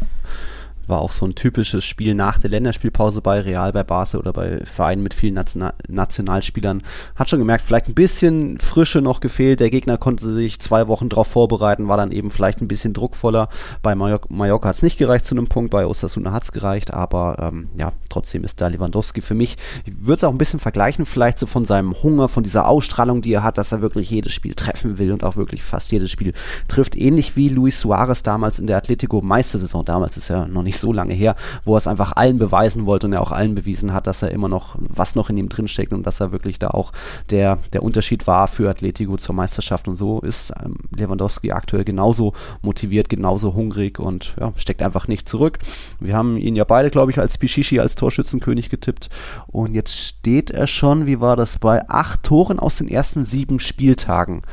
war auch so ein typisches Spiel nach der Länderspielpause bei Real, bei Barca oder bei Vereinen mit vielen National Nationalspielern. Hat schon gemerkt, vielleicht ein bisschen Frische noch gefehlt. Der Gegner konnte sich zwei Wochen darauf vorbereiten, war dann eben vielleicht ein bisschen druckvoller. Bei Mallorca, hat es nicht gereicht zu einem Punkt, bei Osasuna hat es gereicht, aber ähm, ja, trotzdem ist da Lewandowski für mich. Ich würde es auch ein bisschen vergleichen, vielleicht so von seinem Hunger, von dieser Ausstrahlung, die er hat, dass er wirklich jedes Spiel treffen will und auch wirklich fast jedes Spiel trifft. Ähnlich wie Luis Suarez damals in der Atletico Meistersaison. Damals ist er noch nicht so lange her, wo er es einfach allen beweisen wollte und er auch allen bewiesen hat, dass er immer noch, was noch in ihm drinsteckt und dass er wirklich da auch der, der Unterschied war für Atletico zur Meisterschaft. Und so ist ähm, Lewandowski aktuell genauso motiviert, genauso hungrig und ja, steckt einfach nicht zurück. Wir haben ihn ja beide, glaube ich, als Pichichi, als Torschützenkönig getippt. Und jetzt steht er schon, wie war das, bei acht Toren aus den ersten sieben Spieltagen.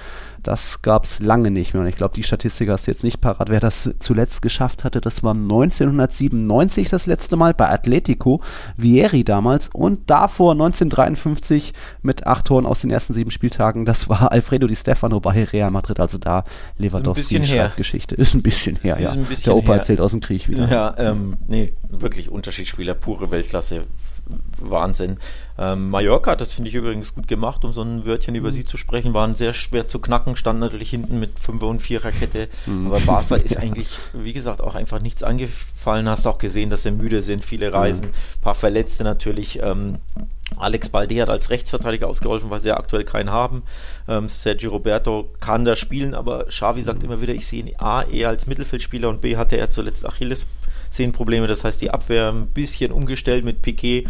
Das gab es lange nicht mehr. Und ich glaube, die Statistik hast du jetzt nicht parat. Wer das zuletzt geschafft hatte, das war 1997 das letzte Mal bei Atletico, Vieri damals. Und davor 1953 mit acht Toren aus den ersten sieben Spieltagen. Das war Alfredo Di Stefano bei Real Madrid. Also da Lewandowski Geschichte. Ist ein bisschen her, ist ja. Bisschen Der Opa her. erzählt aus dem Krieg wieder. Ja, ähm, nee, wirklich Unterschiedsspieler, pure Weltklasse. Wahnsinn. Ähm, Mallorca hat das, finde ich, übrigens gut gemacht, um so ein Wörtchen über sie zu sprechen. Waren sehr schwer zu knacken, standen natürlich hinten mit 5 und 4er Kette. Aber Barca ist eigentlich, wie gesagt, auch einfach nichts angefallen. Hast auch gesehen, dass sie müde sind, viele Reisen, ein paar Verletzte natürlich. Ähm, Alex Balde hat als Rechtsverteidiger ausgeholfen, weil sie ja aktuell keinen haben. Ähm, Sergio Roberto kann da spielen, aber Xavi sagt immer wieder, ich sehe ihn A eher als Mittelfeldspieler und B hatte er zuletzt Achillessehnenprobleme. Das heißt, die Abwehr ein bisschen umgestellt mit Piquet.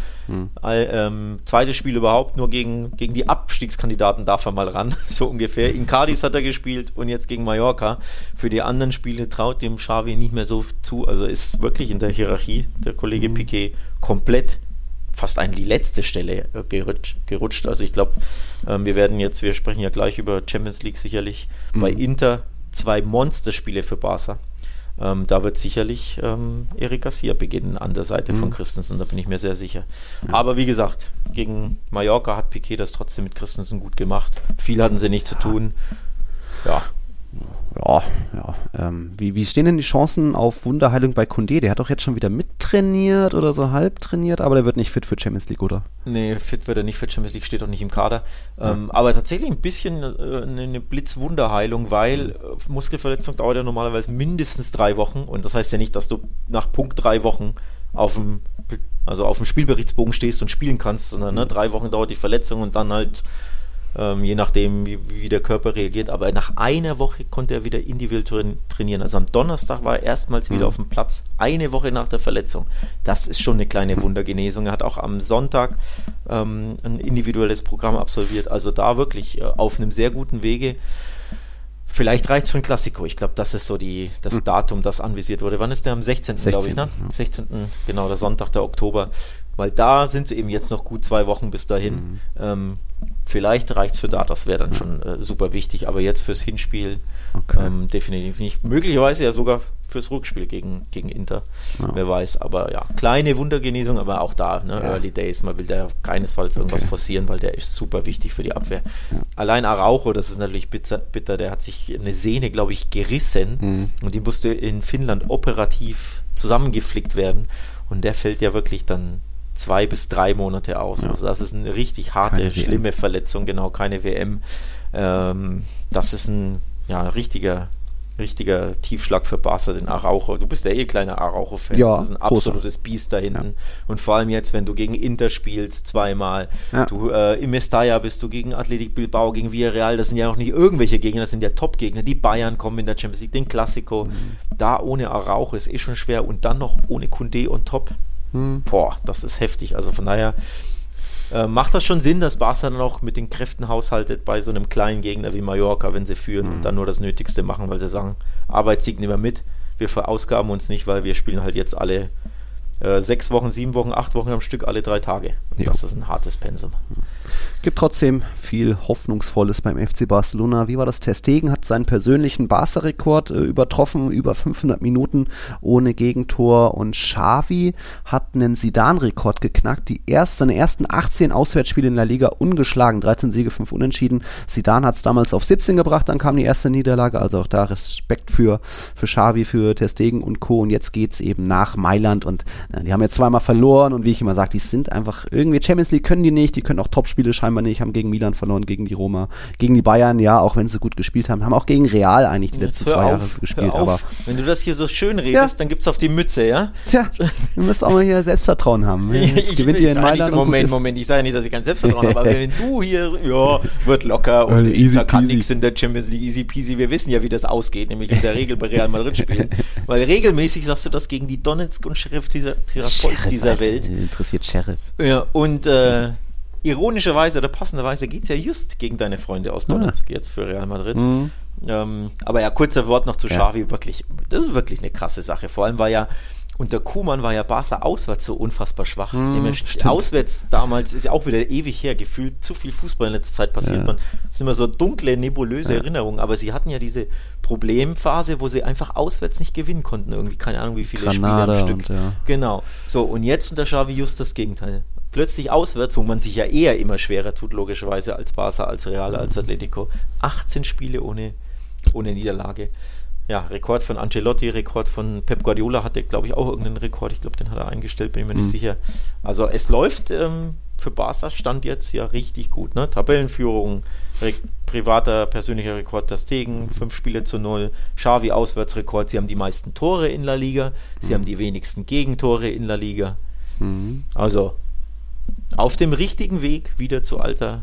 All, ähm, zweites Spiel überhaupt nur gegen, gegen die Abstiegskandidaten darf er mal ran, so ungefähr. In Cadiz hat er gespielt und jetzt gegen Mallorca. Für die anderen Spiele traut dem Xavi nicht mehr so zu. Also ist wirklich in der Hierarchie der Kollege Piquet komplett fast an die letzte Stelle äh, gerutscht. Also ich glaube, ähm, wir werden jetzt, wir sprechen ja gleich über Champions League sicherlich, bei Inter zwei Monsterspiele für Barca. Ähm, da wird sicherlich ähm, Eric Garcia beginnen an der Seite von Christensen, da bin ich mir sehr sicher. Aber wie gesagt, gegen Mallorca hat Piquet das trotzdem mit Christensen gut gemacht. Viel hatten sie nicht zu tun. Ja, Ja, ja. Ähm, wie, wie stehen denn die Chancen auf Wunderheilung bei Kunde? Der hat doch jetzt schon wieder mittrainiert oder so halb trainiert, aber der wird nicht fit für Champions League, oder? Nee, fit wird er nicht für Champions League, steht auch nicht im Kader. Ähm, aber tatsächlich ein bisschen äh, eine Blitzwunderheilung, weil äh, Muskelverletzung dauert ja normalerweise mindestens drei Wochen. Und das heißt ja nicht, dass du nach Punkt drei Wochen auf dem, also auf dem Spielberichtsbogen stehst und spielen kannst, sondern ne, drei Wochen dauert die Verletzung und dann halt ähm, je nachdem, wie, wie der Körper reagiert. Aber nach einer Woche konnte er wieder individuell train- trainieren. Also am Donnerstag war er erstmals wieder auf dem Platz, eine Woche nach der Verletzung. Das ist schon eine kleine Wundergenesung. Er hat auch am Sonntag ähm, ein individuelles Programm absolviert. Also da wirklich äh, auf einem sehr guten Wege. Vielleicht reicht es für ein Klassiko. Ich glaube, das ist so die, das Datum, das anvisiert wurde. Wann ist der? Am 16. glaube ich, ne? 16. Genau, der Sonntag, der Oktober. Weil da sind sie eben jetzt noch gut zwei Wochen bis dahin. Ähm, vielleicht reicht es für da, das wäre dann schon äh, super wichtig. Aber jetzt fürs Hinspiel Okay. ähm, definitiv nicht. Möglicherweise ja sogar fürs Rückspiel gegen, gegen Inter. Ja. Wer weiß. Aber ja, kleine Wundergenesung, aber auch da, ne, Ja. Early Days. Man will da keinesfalls irgendwas Okay. forcieren, weil der ist super wichtig für die Abwehr. Allein Araujo, das ist natürlich bitter, bitter, der hat sich eine Sehne, glaube ich, gerissen Mhm. und die musste in Finnland operativ zusammengeflickt werden. Und der fällt ja wirklich dann zwei bis drei Monate aus. Ja. Also das ist eine richtig harte, schlimme Verletzung, genau, keine WM. Ähm, das ist ein ja, richtiger, richtiger Tiefschlag für Barca, den Araujo. Du bist ja eh kleiner Araujo-Fan. Ja, das ist ein großer. absolutes Biest da hinten. Und vor allem jetzt, wenn du gegen Inter spielst, zweimal, Ja. du äh, im Mestalla bist du gegen Athletic Bilbao, gegen Villarreal, das sind ja noch nicht irgendwelche Gegner, das sind ja Top-Gegner. Die Bayern kommen in der Champions League, den Classico. Mhm. Da ohne Araujo ist eh schon schwer und dann noch ohne Kunde und Top. Hm. Boah, das ist heftig. Also von daher äh, macht das schon Sinn, dass Barca dann auch mit den Kräften haushaltet bei so einem kleinen Gegner wie Mallorca, wenn sie führen Mhm. und dann nur das Nötigste machen, weil sie sagen, Arbeitssieg nehmen wir mit, wir verausgaben uns nicht, weil wir spielen halt jetzt alle äh, sechs Wochen, sieben Wochen, acht Wochen am Stück, alle drei Tage. Jo. das ist ein hartes Pensum. Gibt trotzdem viel Hoffnungsvolles beim FC Barcelona. Wie war das? Testegen hat seinen persönlichen Barca-Rekord äh, übertroffen, über 500 Minuten ohne Gegentor. Und Xavi hat einen Sidan-Rekord geknackt. Die erste, seine ersten 18 Auswärtsspiele in der Liga ungeschlagen. 13 Siege, 5 Unentschieden. Sidan hat es damals auf 17 gebracht, dann kam die erste Niederlage. Also auch da Respekt für, für Xavi, für Testegen und Co. Und jetzt geht's eben nach Mailand. Und äh, die haben jetzt zweimal verloren. Und wie ich immer sage, die sind einfach irgendwie Champions League können die nicht. Die können auch Topspiele scheinbar nicht. Haben gegen Milan verloren, gegen die Roma, gegen die Bayern, ja, auch wenn sie gut gespielt haben. Haben auch gegen Real eigentlich die letzten Jetzt zwei auf, Jahre gespielt. Aber Wenn du das hier so schön redest, Ja. dann gibt's auf die Mütze, ja? tja, ihr müsst auch mal hier Selbstvertrauen haben. Jetzt gewinnt ihr in Mailand. Moment. Moment, ich sage nicht, dass ich kein Selbstvertrauen habe, aber wenn du hier, ja, wird locker und Also Inter kann nichts in der Champions League, easy peasy, wir wissen ja, wie das ausgeht, nämlich in der Regel bei Real Madrid spielen. Weil regelmäßig sagst du das gegen die Donetsk und Sheriff dieser, Tiraspols dieser Welt. Interessiert Sheriff. Ja, und äh, ironischerweise oder passenderweise geht es ja just gegen deine Freunde aus Donetsk jetzt für Real Madrid. Mhm. Ähm, aber ja, kurzer Wort noch zu Ja. Xavi, wirklich, das ist wirklich eine krasse Sache. Vor allem war ja Und der Kuhmann war ja Barca auswärts so unfassbar schwach. Nämlich auswärts damals ist ja auch wieder ewig her, gefühlt zu viel Fußball in letzter Zeit passiert. Ja. Man, das sind immer so dunkle, nebulöse Ja. Erinnerungen. Aber sie hatten ja diese Problemphase, wo sie einfach auswärts nicht gewinnen konnten. Irgendwie, keine Ahnung, wie viele Granada Spiele am Stück. und, ja. Genau. So, und jetzt unter Xavi just das Gegenteil. Plötzlich auswärts, wo man sich ja eher immer schwerer tut, logischerweise, als Barca, als Real, als Atletico. 18 Spiele ohne, ohne Niederlage. Ja, Rekord von Ancelotti, Rekord von Pep Guardiola hatte, glaube ich, auch irgendeinen Rekord. Ich glaube, den hat er eingestellt, bin ich mir nicht Mhm. sicher. Also es läuft ähm, für Barca Stand jetzt ja richtig gut. Ne? Tabellenführung, Re privater, persönlicher Rekord der Stegen, fünf Spiele zu null. Xavi Auswärtsrekord, sie haben die meisten Tore in La Liga, sie haben die wenigsten Gegentore in La Liga. Mhm. Also auf dem richtigen Weg wieder zu alter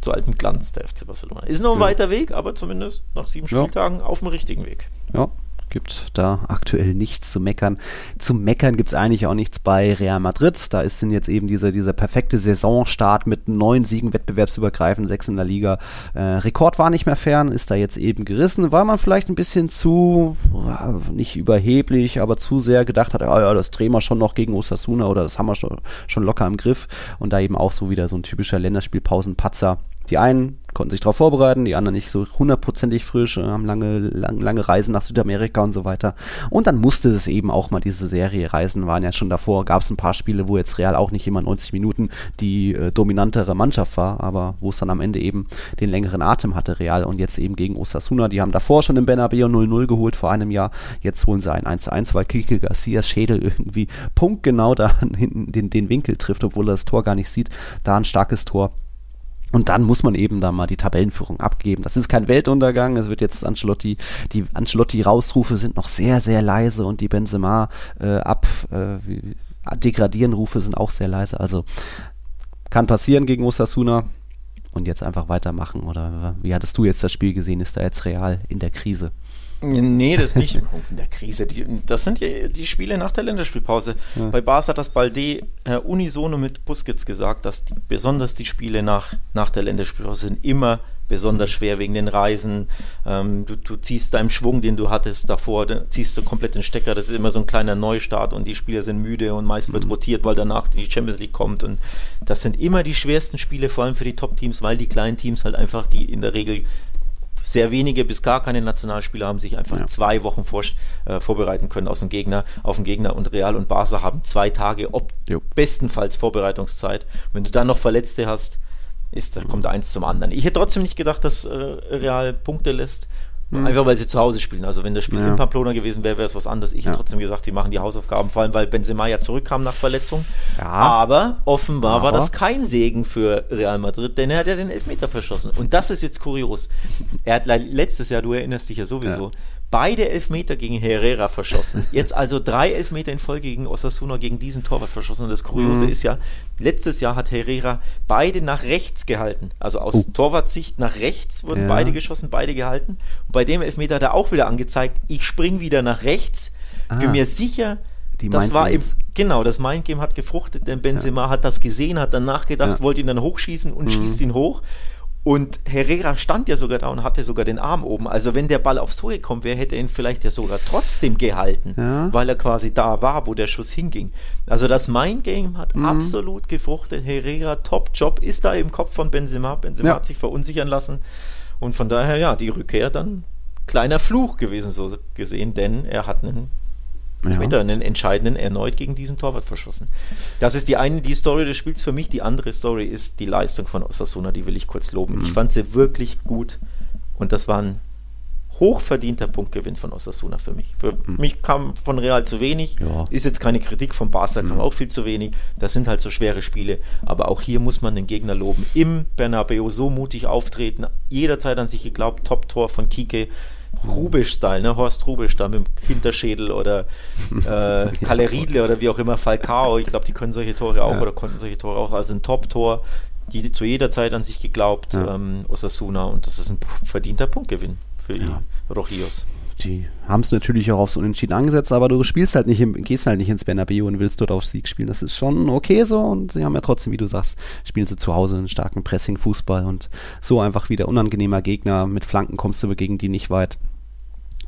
zu altem Glanz der FC Barcelona. Ist noch ein Ja. weiter Weg, aber zumindest nach sieben Ja. Spieltagen auf dem richtigen Weg. Ja, gibt da aktuell nichts zu meckern. Zum Meckern gibt es eigentlich auch nichts bei Real Madrid. Da ist denn jetzt eben dieser, dieser perfekte Saisonstart mit neun Siegen wettbewerbsübergreifend, sechs in der Liga. Äh, Rekord war nicht mehr fern, ist da jetzt eben gerissen, weil man vielleicht ein bisschen zu, nicht überheblich, aber zu sehr gedacht hat, ja, ja, das drehen wir schon noch gegen Osasuna oder das haben wir schon, schon locker im Griff. Und da eben auch so wieder so ein typischer Länderspielpausenpatzer. Die einen konnten sich darauf vorbereiten, die anderen nicht so hundertprozentig frisch, äh, haben lange, lang, lange Reisen nach Südamerika und so weiter. Und dann musste es eben auch mal diese Serie Reisen, waren ja schon davor, gab es ein paar Spiele, wo jetzt Real auch nicht immer 90 Minuten die äh, dominantere Mannschaft war, aber wo es dann am Ende eben den längeren Atem hatte, Real. Und jetzt eben gegen Osasuna, die haben davor schon im Bernabeu 0-0 geholt vor einem Jahr, jetzt holen sie ein 1-1, weil Kike Garcias Schädel irgendwie punktgenau da hinten den, den Winkel trifft, obwohl er das Tor gar nicht sieht. Da ein starkes Tor. Und dann muss man eben da mal die Tabellenführung abgeben. Das ist kein Weltuntergang. Es wird jetzt Ancelotti, die Ancelotti-Rausrufe sind noch sehr, sehr leise und die Benzema äh, ab äh, degradieren Rufe sind auch sehr leise. Also kann passieren gegen Osasuna und jetzt einfach weitermachen. Oder wie hattest du jetzt das Spiel gesehen? Ist da jetzt Real in der Krise? Nee, das nicht. In der Krise. Die, das sind ja die Spiele nach der Länderspielpause. Ja. Bei Barca hat das Balde äh, unisono mit Busquets gesagt, dass die, besonders die Spiele nach, nach der Länderspielpause sind immer besonders schwer wegen den Reisen. Ähm, du, du ziehst deinen Schwung, den du hattest davor, dann ziehst du komplett den Stecker. Das ist immer so ein kleiner Neustart und die Spieler sind müde und meist wird rotiert, weil danach die Champions League kommt. Und das sind immer die schwersten Spiele, vor allem für die Top-Teams, weil die kleinen Teams halt einfach, die in der Regel sehr wenige bis gar keine Nationalspieler haben sich einfach Ja. zwei Wochen vor, äh, vorbereiten können aus dem Gegner auf den Gegner und Real und Barca haben zwei Tage, ob Jo. bestenfalls Vorbereitungszeit. Wenn du dann noch Verletzte hast, ist, da kommt eins zum anderen. Ich hätte trotzdem nicht gedacht, dass äh, Real Punkte lässt. Einfach weil sie zu Hause spielen. Also wenn das Spiel Ja. in Pamplona gewesen wäre, wäre es was anderes. Ich Ja. hätte trotzdem gesagt, sie machen die Hausaufgaben, vor allem weil Benzema ja zurückkam nach Verletzung. Ja. Aber offenbar war Aber- das kein Segen für Real Madrid, denn er hat ja den Elfmeter verschossen. Und das ist jetzt kurios. Er hat le- letztes Jahr, du erinnerst dich ja sowieso. Beide Elfmeter gegen Herrera verschossen. Jetzt also drei Elfmeter in Folge gegen Osasuna gegen diesen Torwart verschossen. Und das Kuriose Mhm. ist ja, letztes Jahr hat Herrera beide nach rechts gehalten. Also aus Oh. Torwartsicht nach rechts wurden Ja. beide geschossen, beide gehalten. Und bei dem Elfmeter hat er auch wieder angezeigt, ich spring wieder nach rechts. Ah. Bin mir sicher, Die das war im, genau, das Mindgame hat gefruchtet, denn Benzema hat das gesehen, hat dann nachgedacht, Ja. wollte ihn dann hochschießen und Mhm. schießt ihn hoch. Und Herrera stand ja sogar da und hatte sogar den Arm oben. Also wenn der Ball aufs Tor gekommen wäre, hätte er ihn vielleicht ja sogar trotzdem gehalten, Ja. weil er quasi da war, wo der Schuss hinging. Also das Mindgame hat Mhm. absolut gefruchtet. Herrera, Top-Job, ist da im Kopf von Benzema. Benzema Ja. hat sich verunsichern lassen. Und von daher, ja, die Rückkehr dann kleiner Fluch gewesen, so gesehen, denn er hat einen Elfmeter, einen entscheidenden erneut gegen diesen Torwart verschossen. Das ist die eine, die Story des Spiels für mich. Die andere Story ist die Leistung von Osasuna, die will ich kurz loben. Mhm. Ich fand sie wirklich gut und das war ein hochverdienter Punktgewinn von Osasuna für mich. Für mich kam von Real zu wenig, Mhm. Ja. ist jetzt keine Kritik von Barca, kam Mhm. auch viel zu wenig. Das sind halt so schwere Spiele, aber auch hier muss man den Gegner loben. Im Bernabeu so mutig auftreten, jederzeit an sich geglaubt, Top-Tor von Kike. Rubisch-Style, ne? Horst Rubisch da mit dem Hinterschädel oder äh, Kalle Riedle oder wie auch immer, Falcao. Ich glaube, die können solche Tore auch Ja. oder konnten solche Tore auch. Also ein Top-Tor, die zu jeder Zeit an sich geglaubt, Ja. ähm, Osasuna. Und das ist ein verdienter Punktgewinn für die Ja. Rojillos. Die haben es natürlich auch aufs Unentschieden angesetzt, aber du spielst halt nicht, im, gehst halt nicht ins Bernabeu und willst dort auf Sieg spielen. Das ist schon okay so und sie haben ja trotzdem, wie du sagst, spielen sie zu Hause einen starken Pressing-Fußball und so einfach wieder unangenehmer Gegner. Mit Flanken kommst du gegen die nicht weit.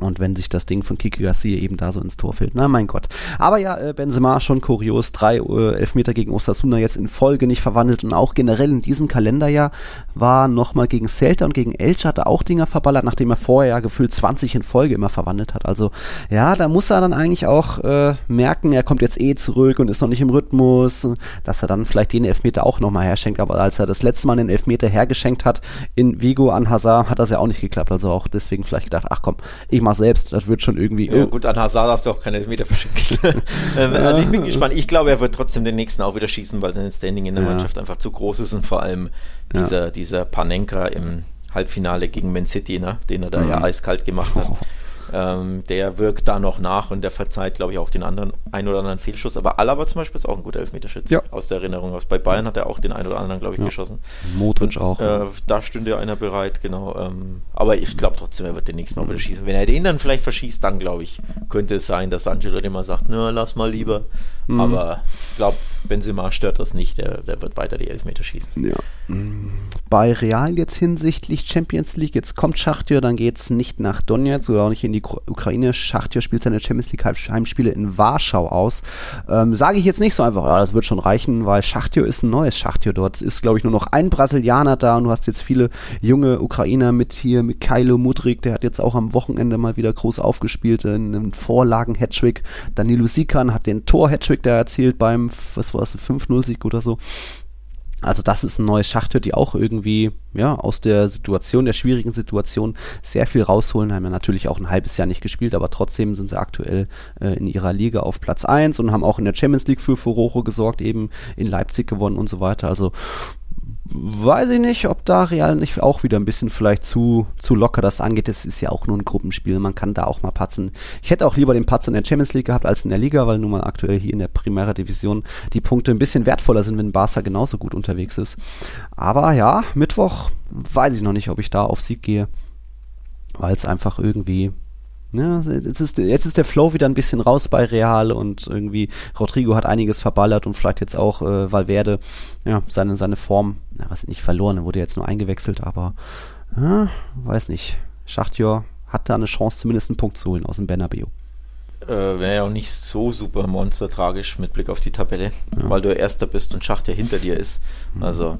Und wenn sich das Ding von Kiki Garcia eben da so ins Tor fällt, na mein Gott. Aber ja, äh, Benzema schon kurios, drei äh, Elfmeter gegen Osasuna jetzt in Folge nicht verwandelt und auch generell in diesem Kalenderjahr war nochmal gegen Celta und gegen Elche hat er auch Dinger verballert, nachdem er vorher ja gefühlt 20 in Folge immer verwandelt hat. Also ja, da muss er dann eigentlich auch äh, merken, er kommt jetzt eh zurück und ist noch nicht im Rhythmus, dass er dann vielleicht den Elfmeter auch nochmal herschenkt. Aber als er das letzte Mal den Elfmeter hergeschenkt hat in Vigo an Hazard, hat das ja auch nicht geklappt. Also auch deswegen vielleicht gedacht, ach komm, ich mach selbst, das wird schon irgendwie. Ja, gut, an Hazard darfst du auch keine Elfmeter verschenken. ähm, also ich bin gespannt. Ich glaube, er wird trotzdem den nächsten auch wieder schießen, weil sein Standing in der Ja. Mannschaft einfach zu groß ist und vor allem Ja. dieser, dieser Panenka im Halbfinale gegen Man City, ne, den er da Mhm. ja eiskalt gemacht hat. Ähm, der wirkt da noch nach und der verzeiht, glaube ich, auch den anderen ein oder anderen Fehlschuss. Aber Alaba zum Beispiel ist auch ein guter Elfmeterschütze. Ja. Aus der Erinnerung aus. Bei Bayern hat er auch den einen oder anderen, glaube ich, Ja. geschossen. Modric auch. Äh, da stünde einer bereit, genau. Ähm, aber ich glaube trotzdem, er wird den nächsten auch wieder schießen. Wenn er den dann vielleicht verschießt, dann glaube ich, könnte es sein, dass Angelo immer sagt, na, lass mal lieber. Mhm. Aber ich glaube, Benzema stört das nicht, der, der wird weiter die Elfmeter schießen. Ja. Mm, Bei Real jetzt hinsichtlich Champions League, jetzt kommt Schachtjör, dann geht es nicht nach Donetsk oder auch nicht in die Ukraine. Schachtjör spielt seine Champions League Heim- Heimspiele in Warschau aus. Ähm, Sage ich jetzt nicht so einfach, ja, das wird schon reichen, weil Schachtjör ist ein neues Schachtjör dort. Es ist, glaube ich, nur noch ein Brasilianer da und du hast jetzt viele junge Ukrainer mit hier, Mikhailo Mudrik, der hat jetzt auch am Wochenende mal wieder groß aufgespielt, in einem Vorlagen-Hattrick. Danilo Sikan hat den Tor-Hattrick da erzielt beim, was war das, 5-0-Sieg oder so. Also das ist ein neues Schachtür, die auch irgendwie ja aus der Situation, der schwierigen Situation sehr viel rausholen. Haben ja natürlich auch ein halbes Jahr nicht gespielt, aber trotzdem sind sie aktuell äh, in ihrer Liga auf Platz 1 und haben auch in der Champions League für Furore gesorgt, eben in Leipzig gewonnen und so weiter. Also weiß ich nicht, ob da Real nicht auch wieder ein bisschen vielleicht zu, zu locker das angeht. Es ist ja auch nur ein Gruppenspiel, man kann da auch mal patzen. Ich hätte auch lieber den Patz in der Champions League gehabt als in der Liga, weil nun mal aktuell hier in der Primera Division die Punkte ein bisschen wertvoller sind, wenn Barca genauso gut unterwegs ist. Aber ja, Mittwoch weiß ich noch nicht, ob ich da auf Sieg gehe, weil es einfach irgendwie ja, jetzt ist, jetzt ist der Flow wieder ein bisschen raus bei Real und irgendwie Rodrigo hat einiges verballert und vielleicht jetzt auch äh, Valverde, ja, seine, seine Form, na, was nicht verloren, er wurde jetzt nur eingewechselt, aber ja, weiß nicht. Schachtjör hat da eine Chance, zumindest einen Punkt zu holen aus dem Bernabeu. Äh, Wäre ja auch nicht so super monstertragisch mit Blick auf die Tabelle, weil du Erster bist und Schacht ja hinter dir ist. Also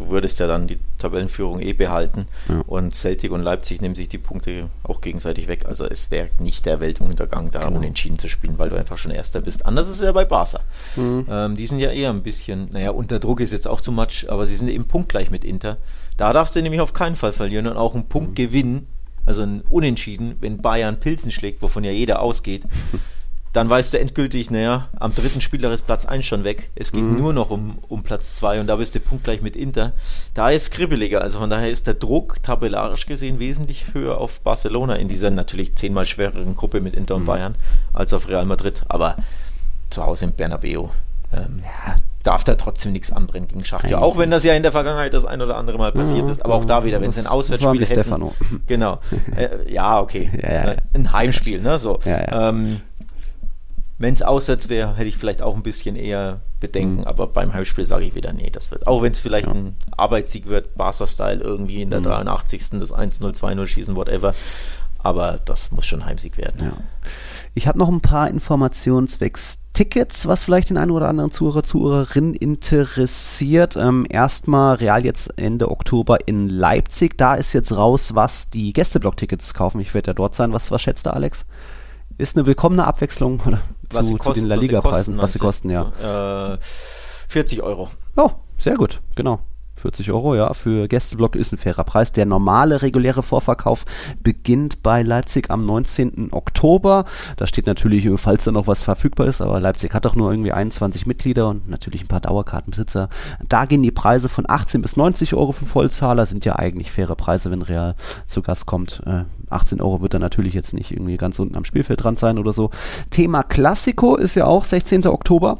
du würdest ja dann die Tabellenführung eh behalten Ja. und Celtic und Leipzig nehmen sich die Punkte auch gegenseitig weg. Also es wäre nicht der Weltuntergang, da Genau. unentschieden zu spielen, weil du einfach schon Erster bist. Anders ist es ja bei Barca. Mhm. Ähm, die sind ja eher ein bisschen, naja, unter Druck ist jetzt auch zu much, aber sie sind eben punktgleich mit Inter. Da darfst du nämlich auf keinen Fall verlieren und auch einen Punkt gewinnen, also ein Unentschieden, wenn Bayern Pilzen schlägt, wovon ja jeder ausgeht, dann weißt du endgültig, naja, am dritten Spieler ist Platz 1 schon weg. Es geht nur noch um, um Platz 2 und da bist du punktgleich mit Inter. Da ist kribbeliger, also von daher ist der Druck tabellarisch gesehen wesentlich höher auf Barcelona in dieser natürlich zehnmal schwereren Gruppe mit Inter und Bayern als auf Real Madrid. Aber zu Hause im Bernabeu ähm, ja, darf da trotzdem nichts anbrennen gegen Schachtja. Auch wenn das ja in der Vergangenheit das ein oder andere Mal passiert ist. Aber auch da wieder, wenn es ein Auswärtsspiel hätten. Stefano. Genau. Äh, ja, okay. Ja, ja, ja. Ein Heimspiel, ne? So. Ja, ja. Ähm, wenn es auswärts wäre, hätte ich vielleicht auch ein bisschen eher Bedenken, Mhm. aber beim Heimspiel sage ich wieder, nee, das wird. Auch wenn es vielleicht Ja. ein Arbeitssieg wird, Barca-Style irgendwie in der Mhm. 83. das 1-0, 2-0 schießen, whatever. Aber das muss schon Heimsieg werden. Ja. Ich habe noch ein paar Informationen zwecks Tickets, was vielleicht den einen oder anderen Zuhörer, Zuhörerin interessiert. Ähm, erstmal Real jetzt Ende Oktober in Leipzig. Da ist jetzt raus, was die Gästeblock-Tickets kaufen. Ich werde ja dort sein. Was, was schätzt du, Alex? Ist eine willkommene Abwechslung oder zu, sie zu den La was sie Liga-Preisen, was sie kosten, ja. Äh, 40 Euro. Oh, sehr gut, genau. 40 Euro, ja, für Gästeblock ist ein fairer Preis. Der normale reguläre Vorverkauf beginnt bei Leipzig am 19. Oktober. Da steht natürlich, falls da noch was verfügbar ist, aber Leipzig hat doch nur irgendwie 21 Mitglieder und natürlich ein paar Dauerkartenbesitzer. Da gehen die Preise von 18 bis 90 Euro für Vollzahler, sind ja eigentlich faire Preise, wenn Real zu Gast kommt. Äh, 18 Euro wird dann natürlich jetzt nicht irgendwie ganz unten am Spielfeld dran sein oder so. Thema Klassiko ist ja auch 16. Oktober.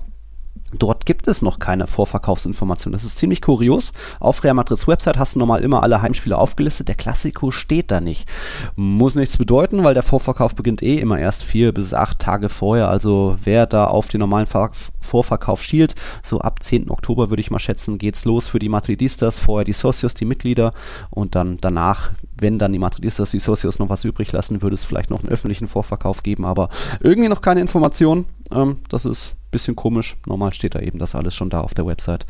Dort gibt es noch keine Vorverkaufsinformation. Das ist ziemlich kurios. Auf Real Madrid's Website hast du normal immer alle Heimspiele aufgelistet. Der Klassiko steht da nicht. Muss nichts bedeuten, weil der Vorverkauf beginnt eh immer erst vier bis acht Tage vorher. Also wer da auf den normalen Ver Vorverkauf schielt, so ab 10. Oktober würde ich mal schätzen, geht's los für die Madridistas. Vorher die Socios, die Mitglieder und dann danach, wenn dann die Madridistas, die Socios noch was übrig lassen, würde es vielleicht noch einen öffentlichen Vorverkauf geben. Aber irgendwie noch keine Information. Ähm, das ist bisschen komisch. Normal steht da eben das alles schon da auf der Website.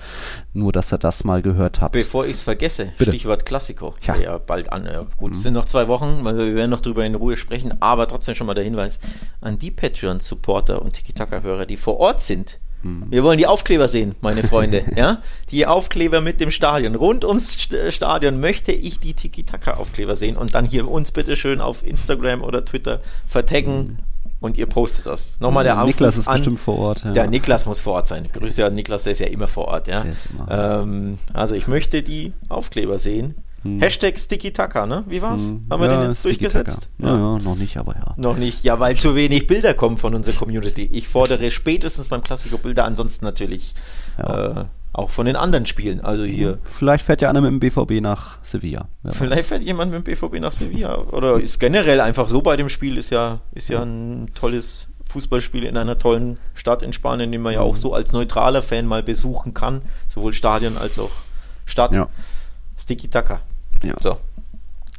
Nur, dass ihr das mal gehört habt. Bevor ich es vergesse, Bitte. Stichwort Klassiko. Ja. Ja, bald an. Ja, gut, es sind noch zwei Wochen, weil wir werden noch drüber in Ruhe sprechen, aber trotzdem schon mal der Hinweis an die Patreon-Supporter und Tiki-Taka-Hörer, die vor Ort sind. Wir wollen die Aufkleber sehen, meine Freunde. ja? Die Aufkleber mit dem Stadion. Rund ums St- Stadion möchte ich die Tiki-Taka-Aufkleber sehen und dann hier uns bitte schön auf Instagram oder Twitter vertaggen und ihr postet das. Nochmal der Aufruf Niklas ist an, bestimmt vor Ort. Ja. Der Niklas muss vor Ort sein. Grüße an Niklas, der ist ja immer vor Ort. Ja? Ähm, also ich möchte die Aufkleber sehen. Hashtag Sticky Taka, ne? Wie war's? Hm. Haben wir Ja, den jetzt Sticky durchgesetzt? Taka. Ja, ja, noch nicht, aber ja. Noch nicht. Ja, weil zu wenig Bilder kommen von unserer Community. Ich fordere spätestens beim Klassiko Bilder, ansonsten natürlich Ja. äh, auch von den anderen Spielen. Also hier. Vielleicht fährt ja einer mit dem BVB nach Sevilla. Vielleicht fährt jemand mit dem BVB nach Sevilla. Oder ist generell einfach so bei dem Spiel, ist ja, ist ja ein tolles Fußballspiel in einer tollen Stadt in Spanien, den man ja auch so als neutraler Fan mal besuchen kann. Sowohl Stadion als auch Stadt. Ja. Sticky Taka. Ja. So.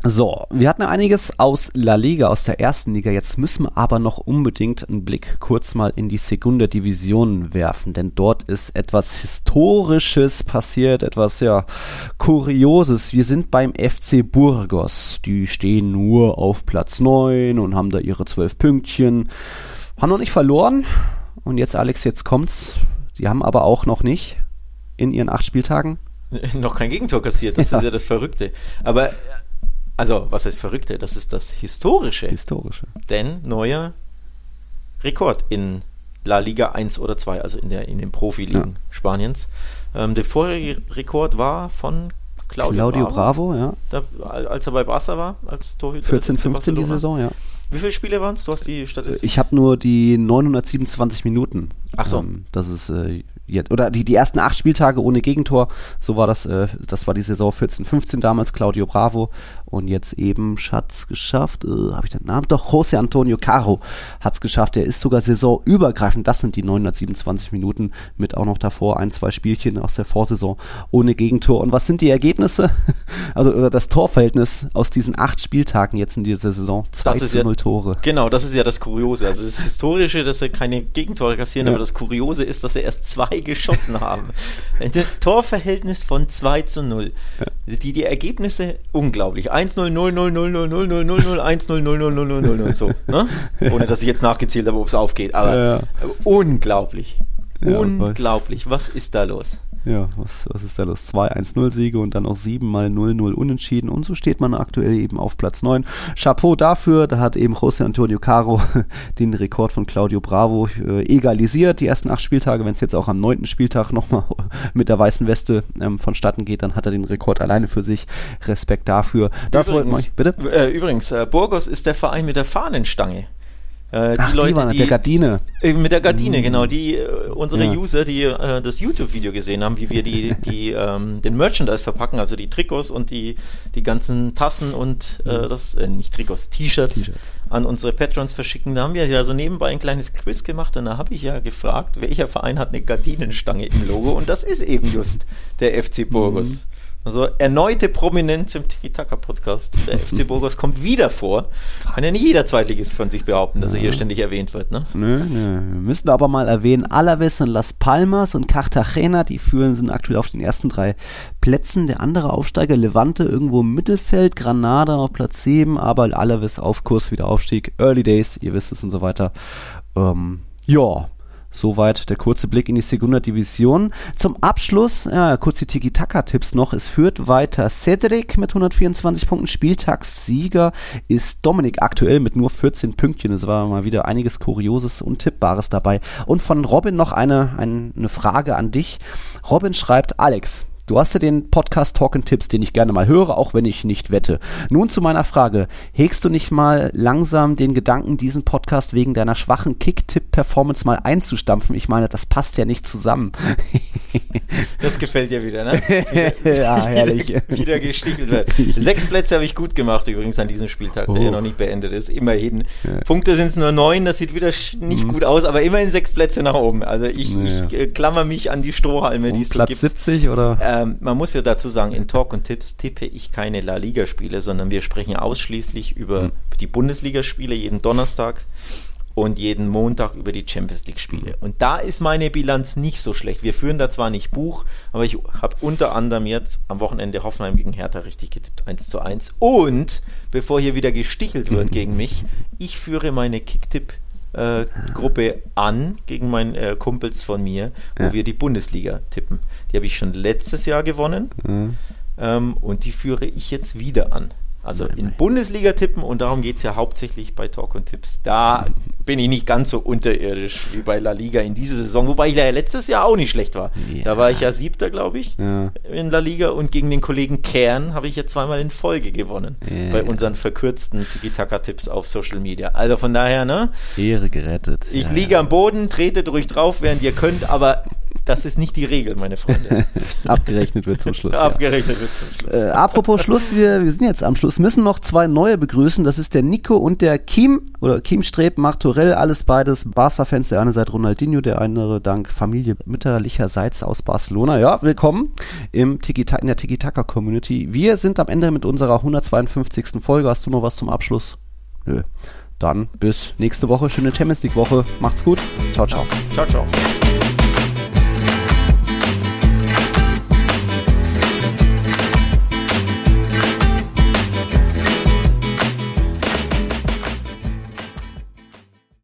So, wir hatten einiges aus La Liga, aus der ersten Liga. Jetzt müssen wir aber noch unbedingt einen Blick kurz mal in die Segunda Division werfen, denn dort ist etwas Historisches passiert, etwas ja Kurioses. Wir sind beim FC Burgos. Die stehen nur auf Platz 9 und haben da ihre 12 Pünktchen. Haben noch nicht verloren. Und jetzt, Alex, jetzt kommt's. Sie haben aber auch noch nicht in ihren acht Spieltagen noch kein Gegentor kassiert, das Ja. ist ja das Verrückte. Aber, äh, also, was heißt Verrückte? Das ist das Historische. historische. Denn neuer Rekord in La Liga 1 oder 2, also in, der, in den Profiligen Spaniens. Ähm, der vorherige Rekord war von Claudio, Claudio Bravo, Bravo, ja. Da, als er bei Barca war, als Torhüter. 14, für 15 die. Saison, ja. Wie viele Spiele waren es? Du hast die Statistik. Ich habe nur die 927 Minuten. Ach so. Ähm, das ist äh, jetzt, oder die, die ersten acht Spieltage ohne Gegentor. So war das. Äh, das war die Saison 14, 15 damals. Claudio Bravo und jetzt eben hat's geschafft. Äh, habe ich den Namen? Doch José Antonio Caro hat's geschafft. Der ist sogar saisonübergreifend. Das sind die 927 Minuten mit auch noch davor ein, zwei Spielchen aus der Vorsaison ohne Gegentor. Und was sind die Ergebnisse? Also oder das Torverhältnis aus diesen acht Spieltagen jetzt in dieser Saison? 2 Das ist zu ja- 0 Tore. Genau, das ist ja das Kuriose. Also das Historische, dass sie keine Gegentore kassieren, Ja. aber das Kuriose ist, dass sie erst zwei geschossen haben. Ein Torverhältnis von 2 zu 0. Die, die Ergebnisse unglaublich. 1-0, 0-0, 0-0, 0-0, 0-0, 1-0, 0-0, 0-0, 0-0. So, ne? Ohne dass ich jetzt nachgezählt habe, ob es aufgeht. Aber Ja, ja. unglaublich. Ja, unglaublich. Was ist da los? Ja, was, was ist da los? 2-1-0-Siege und dann auch 7 mal 0-0 unentschieden. Und so steht man aktuell eben auf Platz 9. Chapeau dafür, da hat eben José Antonio Caro den Rekord von Claudio Bravo äh, egalisiert. Die ersten acht Spieltage, wenn es jetzt auch am neunten Spieltag nochmal mit der weißen Weste ähm, vonstatten geht, dann hat er den Rekord alleine für sich. Respekt dafür. Das wollten wir euch, bitte? Äh, übrigens, äh, Burgos ist der Verein mit der Fahnenstange. Äh, Ach, die, waren das, der Gardine. Äh, Mit der Gardine, genau. Die äh, unsere Ja. User, die äh, das YouTube-Video gesehen haben, wie wir die, die ähm, den Merchandise verpacken, also die Trikots und die, die ganzen Tassen und äh, das, äh, nicht Trikots, T-Shirts T-Shirts. an unsere Patrons verschicken. Da haben wir ja so nebenbei ein kleines Quiz gemacht und da habe ich ja gefragt, welcher Verein hat eine Gardinenstange im Logo und das ist eben just der FC Burgos. Also erneute Prominenz im Tiki-Taka-Podcast. Der FC Burgos kommt wieder vor. Kann ja nicht jeder Zweitligist von sich behaupten, dass er hier ständig erwähnt wird. Ne? Nö, nö. Wir müssen aber mal erwähnen, Alaves und Las Palmas und Cartagena, die führen, sind aktuell auf den ersten drei Plätzen. Der andere Aufsteiger, Levante, irgendwo im Mittelfeld, Granada auf Platz 7, aber Alaves auf Kurs wieder Aufstieg. Early Days, ihr wisst es und so weiter. Ähm, ja. Soweit der kurze Blick in die Segunda Division. Zum Abschluss, ja, kurz die Tiki-Taka-Tipps noch. Es führt weiter Cedric mit 124 Punkten. Spieltagssieger ist Dominik aktuell mit nur 14 Pünktchen. Es war mal wieder einiges Kurioses und Tippbares dabei. Und von Robin noch eine, ein- eine Frage an dich. Robin schreibt, Alex, Du hast ja den Podcast Talk Tipps, den ich gerne mal höre, auch wenn ich nicht wette. Nun zu meiner Frage. Hegst du nicht mal langsam den Gedanken, diesen Podcast wegen deiner schwachen Kick-Tipp-Performance mal einzustampfen? Ich meine, das passt ja nicht zusammen. Das gefällt dir wieder, ne? ja, herrlich. Wieder, wieder gestichelt wird. Sechs Plätze habe ich gut gemacht übrigens an diesem Spieltag, der Oh. ja noch nicht beendet ist. Immerhin. Punkte sind es nur neun, das sieht wieder nicht gut aus, aber immerhin sechs Plätze nach oben. Also ich, Mhm. Ja. ich äh, klammer mich an die Strohhalme, die es Platz gibt. 70 oder? Ähm, man muss ja dazu sagen, in Talk und Tipps tippe ich keine La Liga-Spiele, sondern wir sprechen ausschließlich über Mhm. die Bundesligaspiele jeden Donnerstag und jeden Montag über die Champions League-Spiele. Und da ist meine Bilanz nicht so schlecht. Wir führen da zwar nicht Buch, aber ich habe unter anderem jetzt am Wochenende Hoffenheim gegen Hertha richtig getippt, 1 zu 1. Und bevor hier wieder gestichelt wird gegen mich, ich führe meine Kicktipp äh, Gruppe an gegen meine äh, Kumpels von mir, wo Ja. wir die Bundesliga tippen. Die habe ich schon letztes Jahr gewonnen Mhm. ähm, und die führe ich jetzt wieder an. Also in Bundesliga tippen und darum geht es ja hauptsächlich bei Talk und Tipps. Da bin ich nicht ganz so unterirdisch wie bei La Liga in dieser Saison, wobei ich ja letztes Jahr auch nicht schlecht war. Ja. Da war ich ja siebter, glaube ich, Ja. in La Liga und gegen den Kollegen Kern habe ich ja zweimal in Folge gewonnen Ja. bei unseren verkürzten Tiki-Taka-Tipps auf Social Media. Also von daher, ne? Ehre gerettet. Ich liege am Boden, tretet ruhig drauf, während ihr könnt, aber das ist nicht die Regel, meine Freunde. ja. Abgerechnet wird zum Schluss. ja. Abgerechnet wird zum Schluss. Äh, apropos Schluss, wir, wir sind jetzt am Schluss, müssen noch zwei neue begrüßen. Das ist der Nico und der Kim oder Kim Streb, Martorell, alles beides Barca-Fans. Der eine seit Ronaldinho, der andere dank Familie mütterlicherseits aus Barcelona. Ja, willkommen im Tiki in der Tiki-Taka-Community. Wir sind am Ende mit unserer 152. Folge. Hast du noch was zum Abschluss? Nö. Dann bis nächste Woche. Schöne Champions League-Woche. Macht's gut. Ciao, ciao. Ciao, ciao.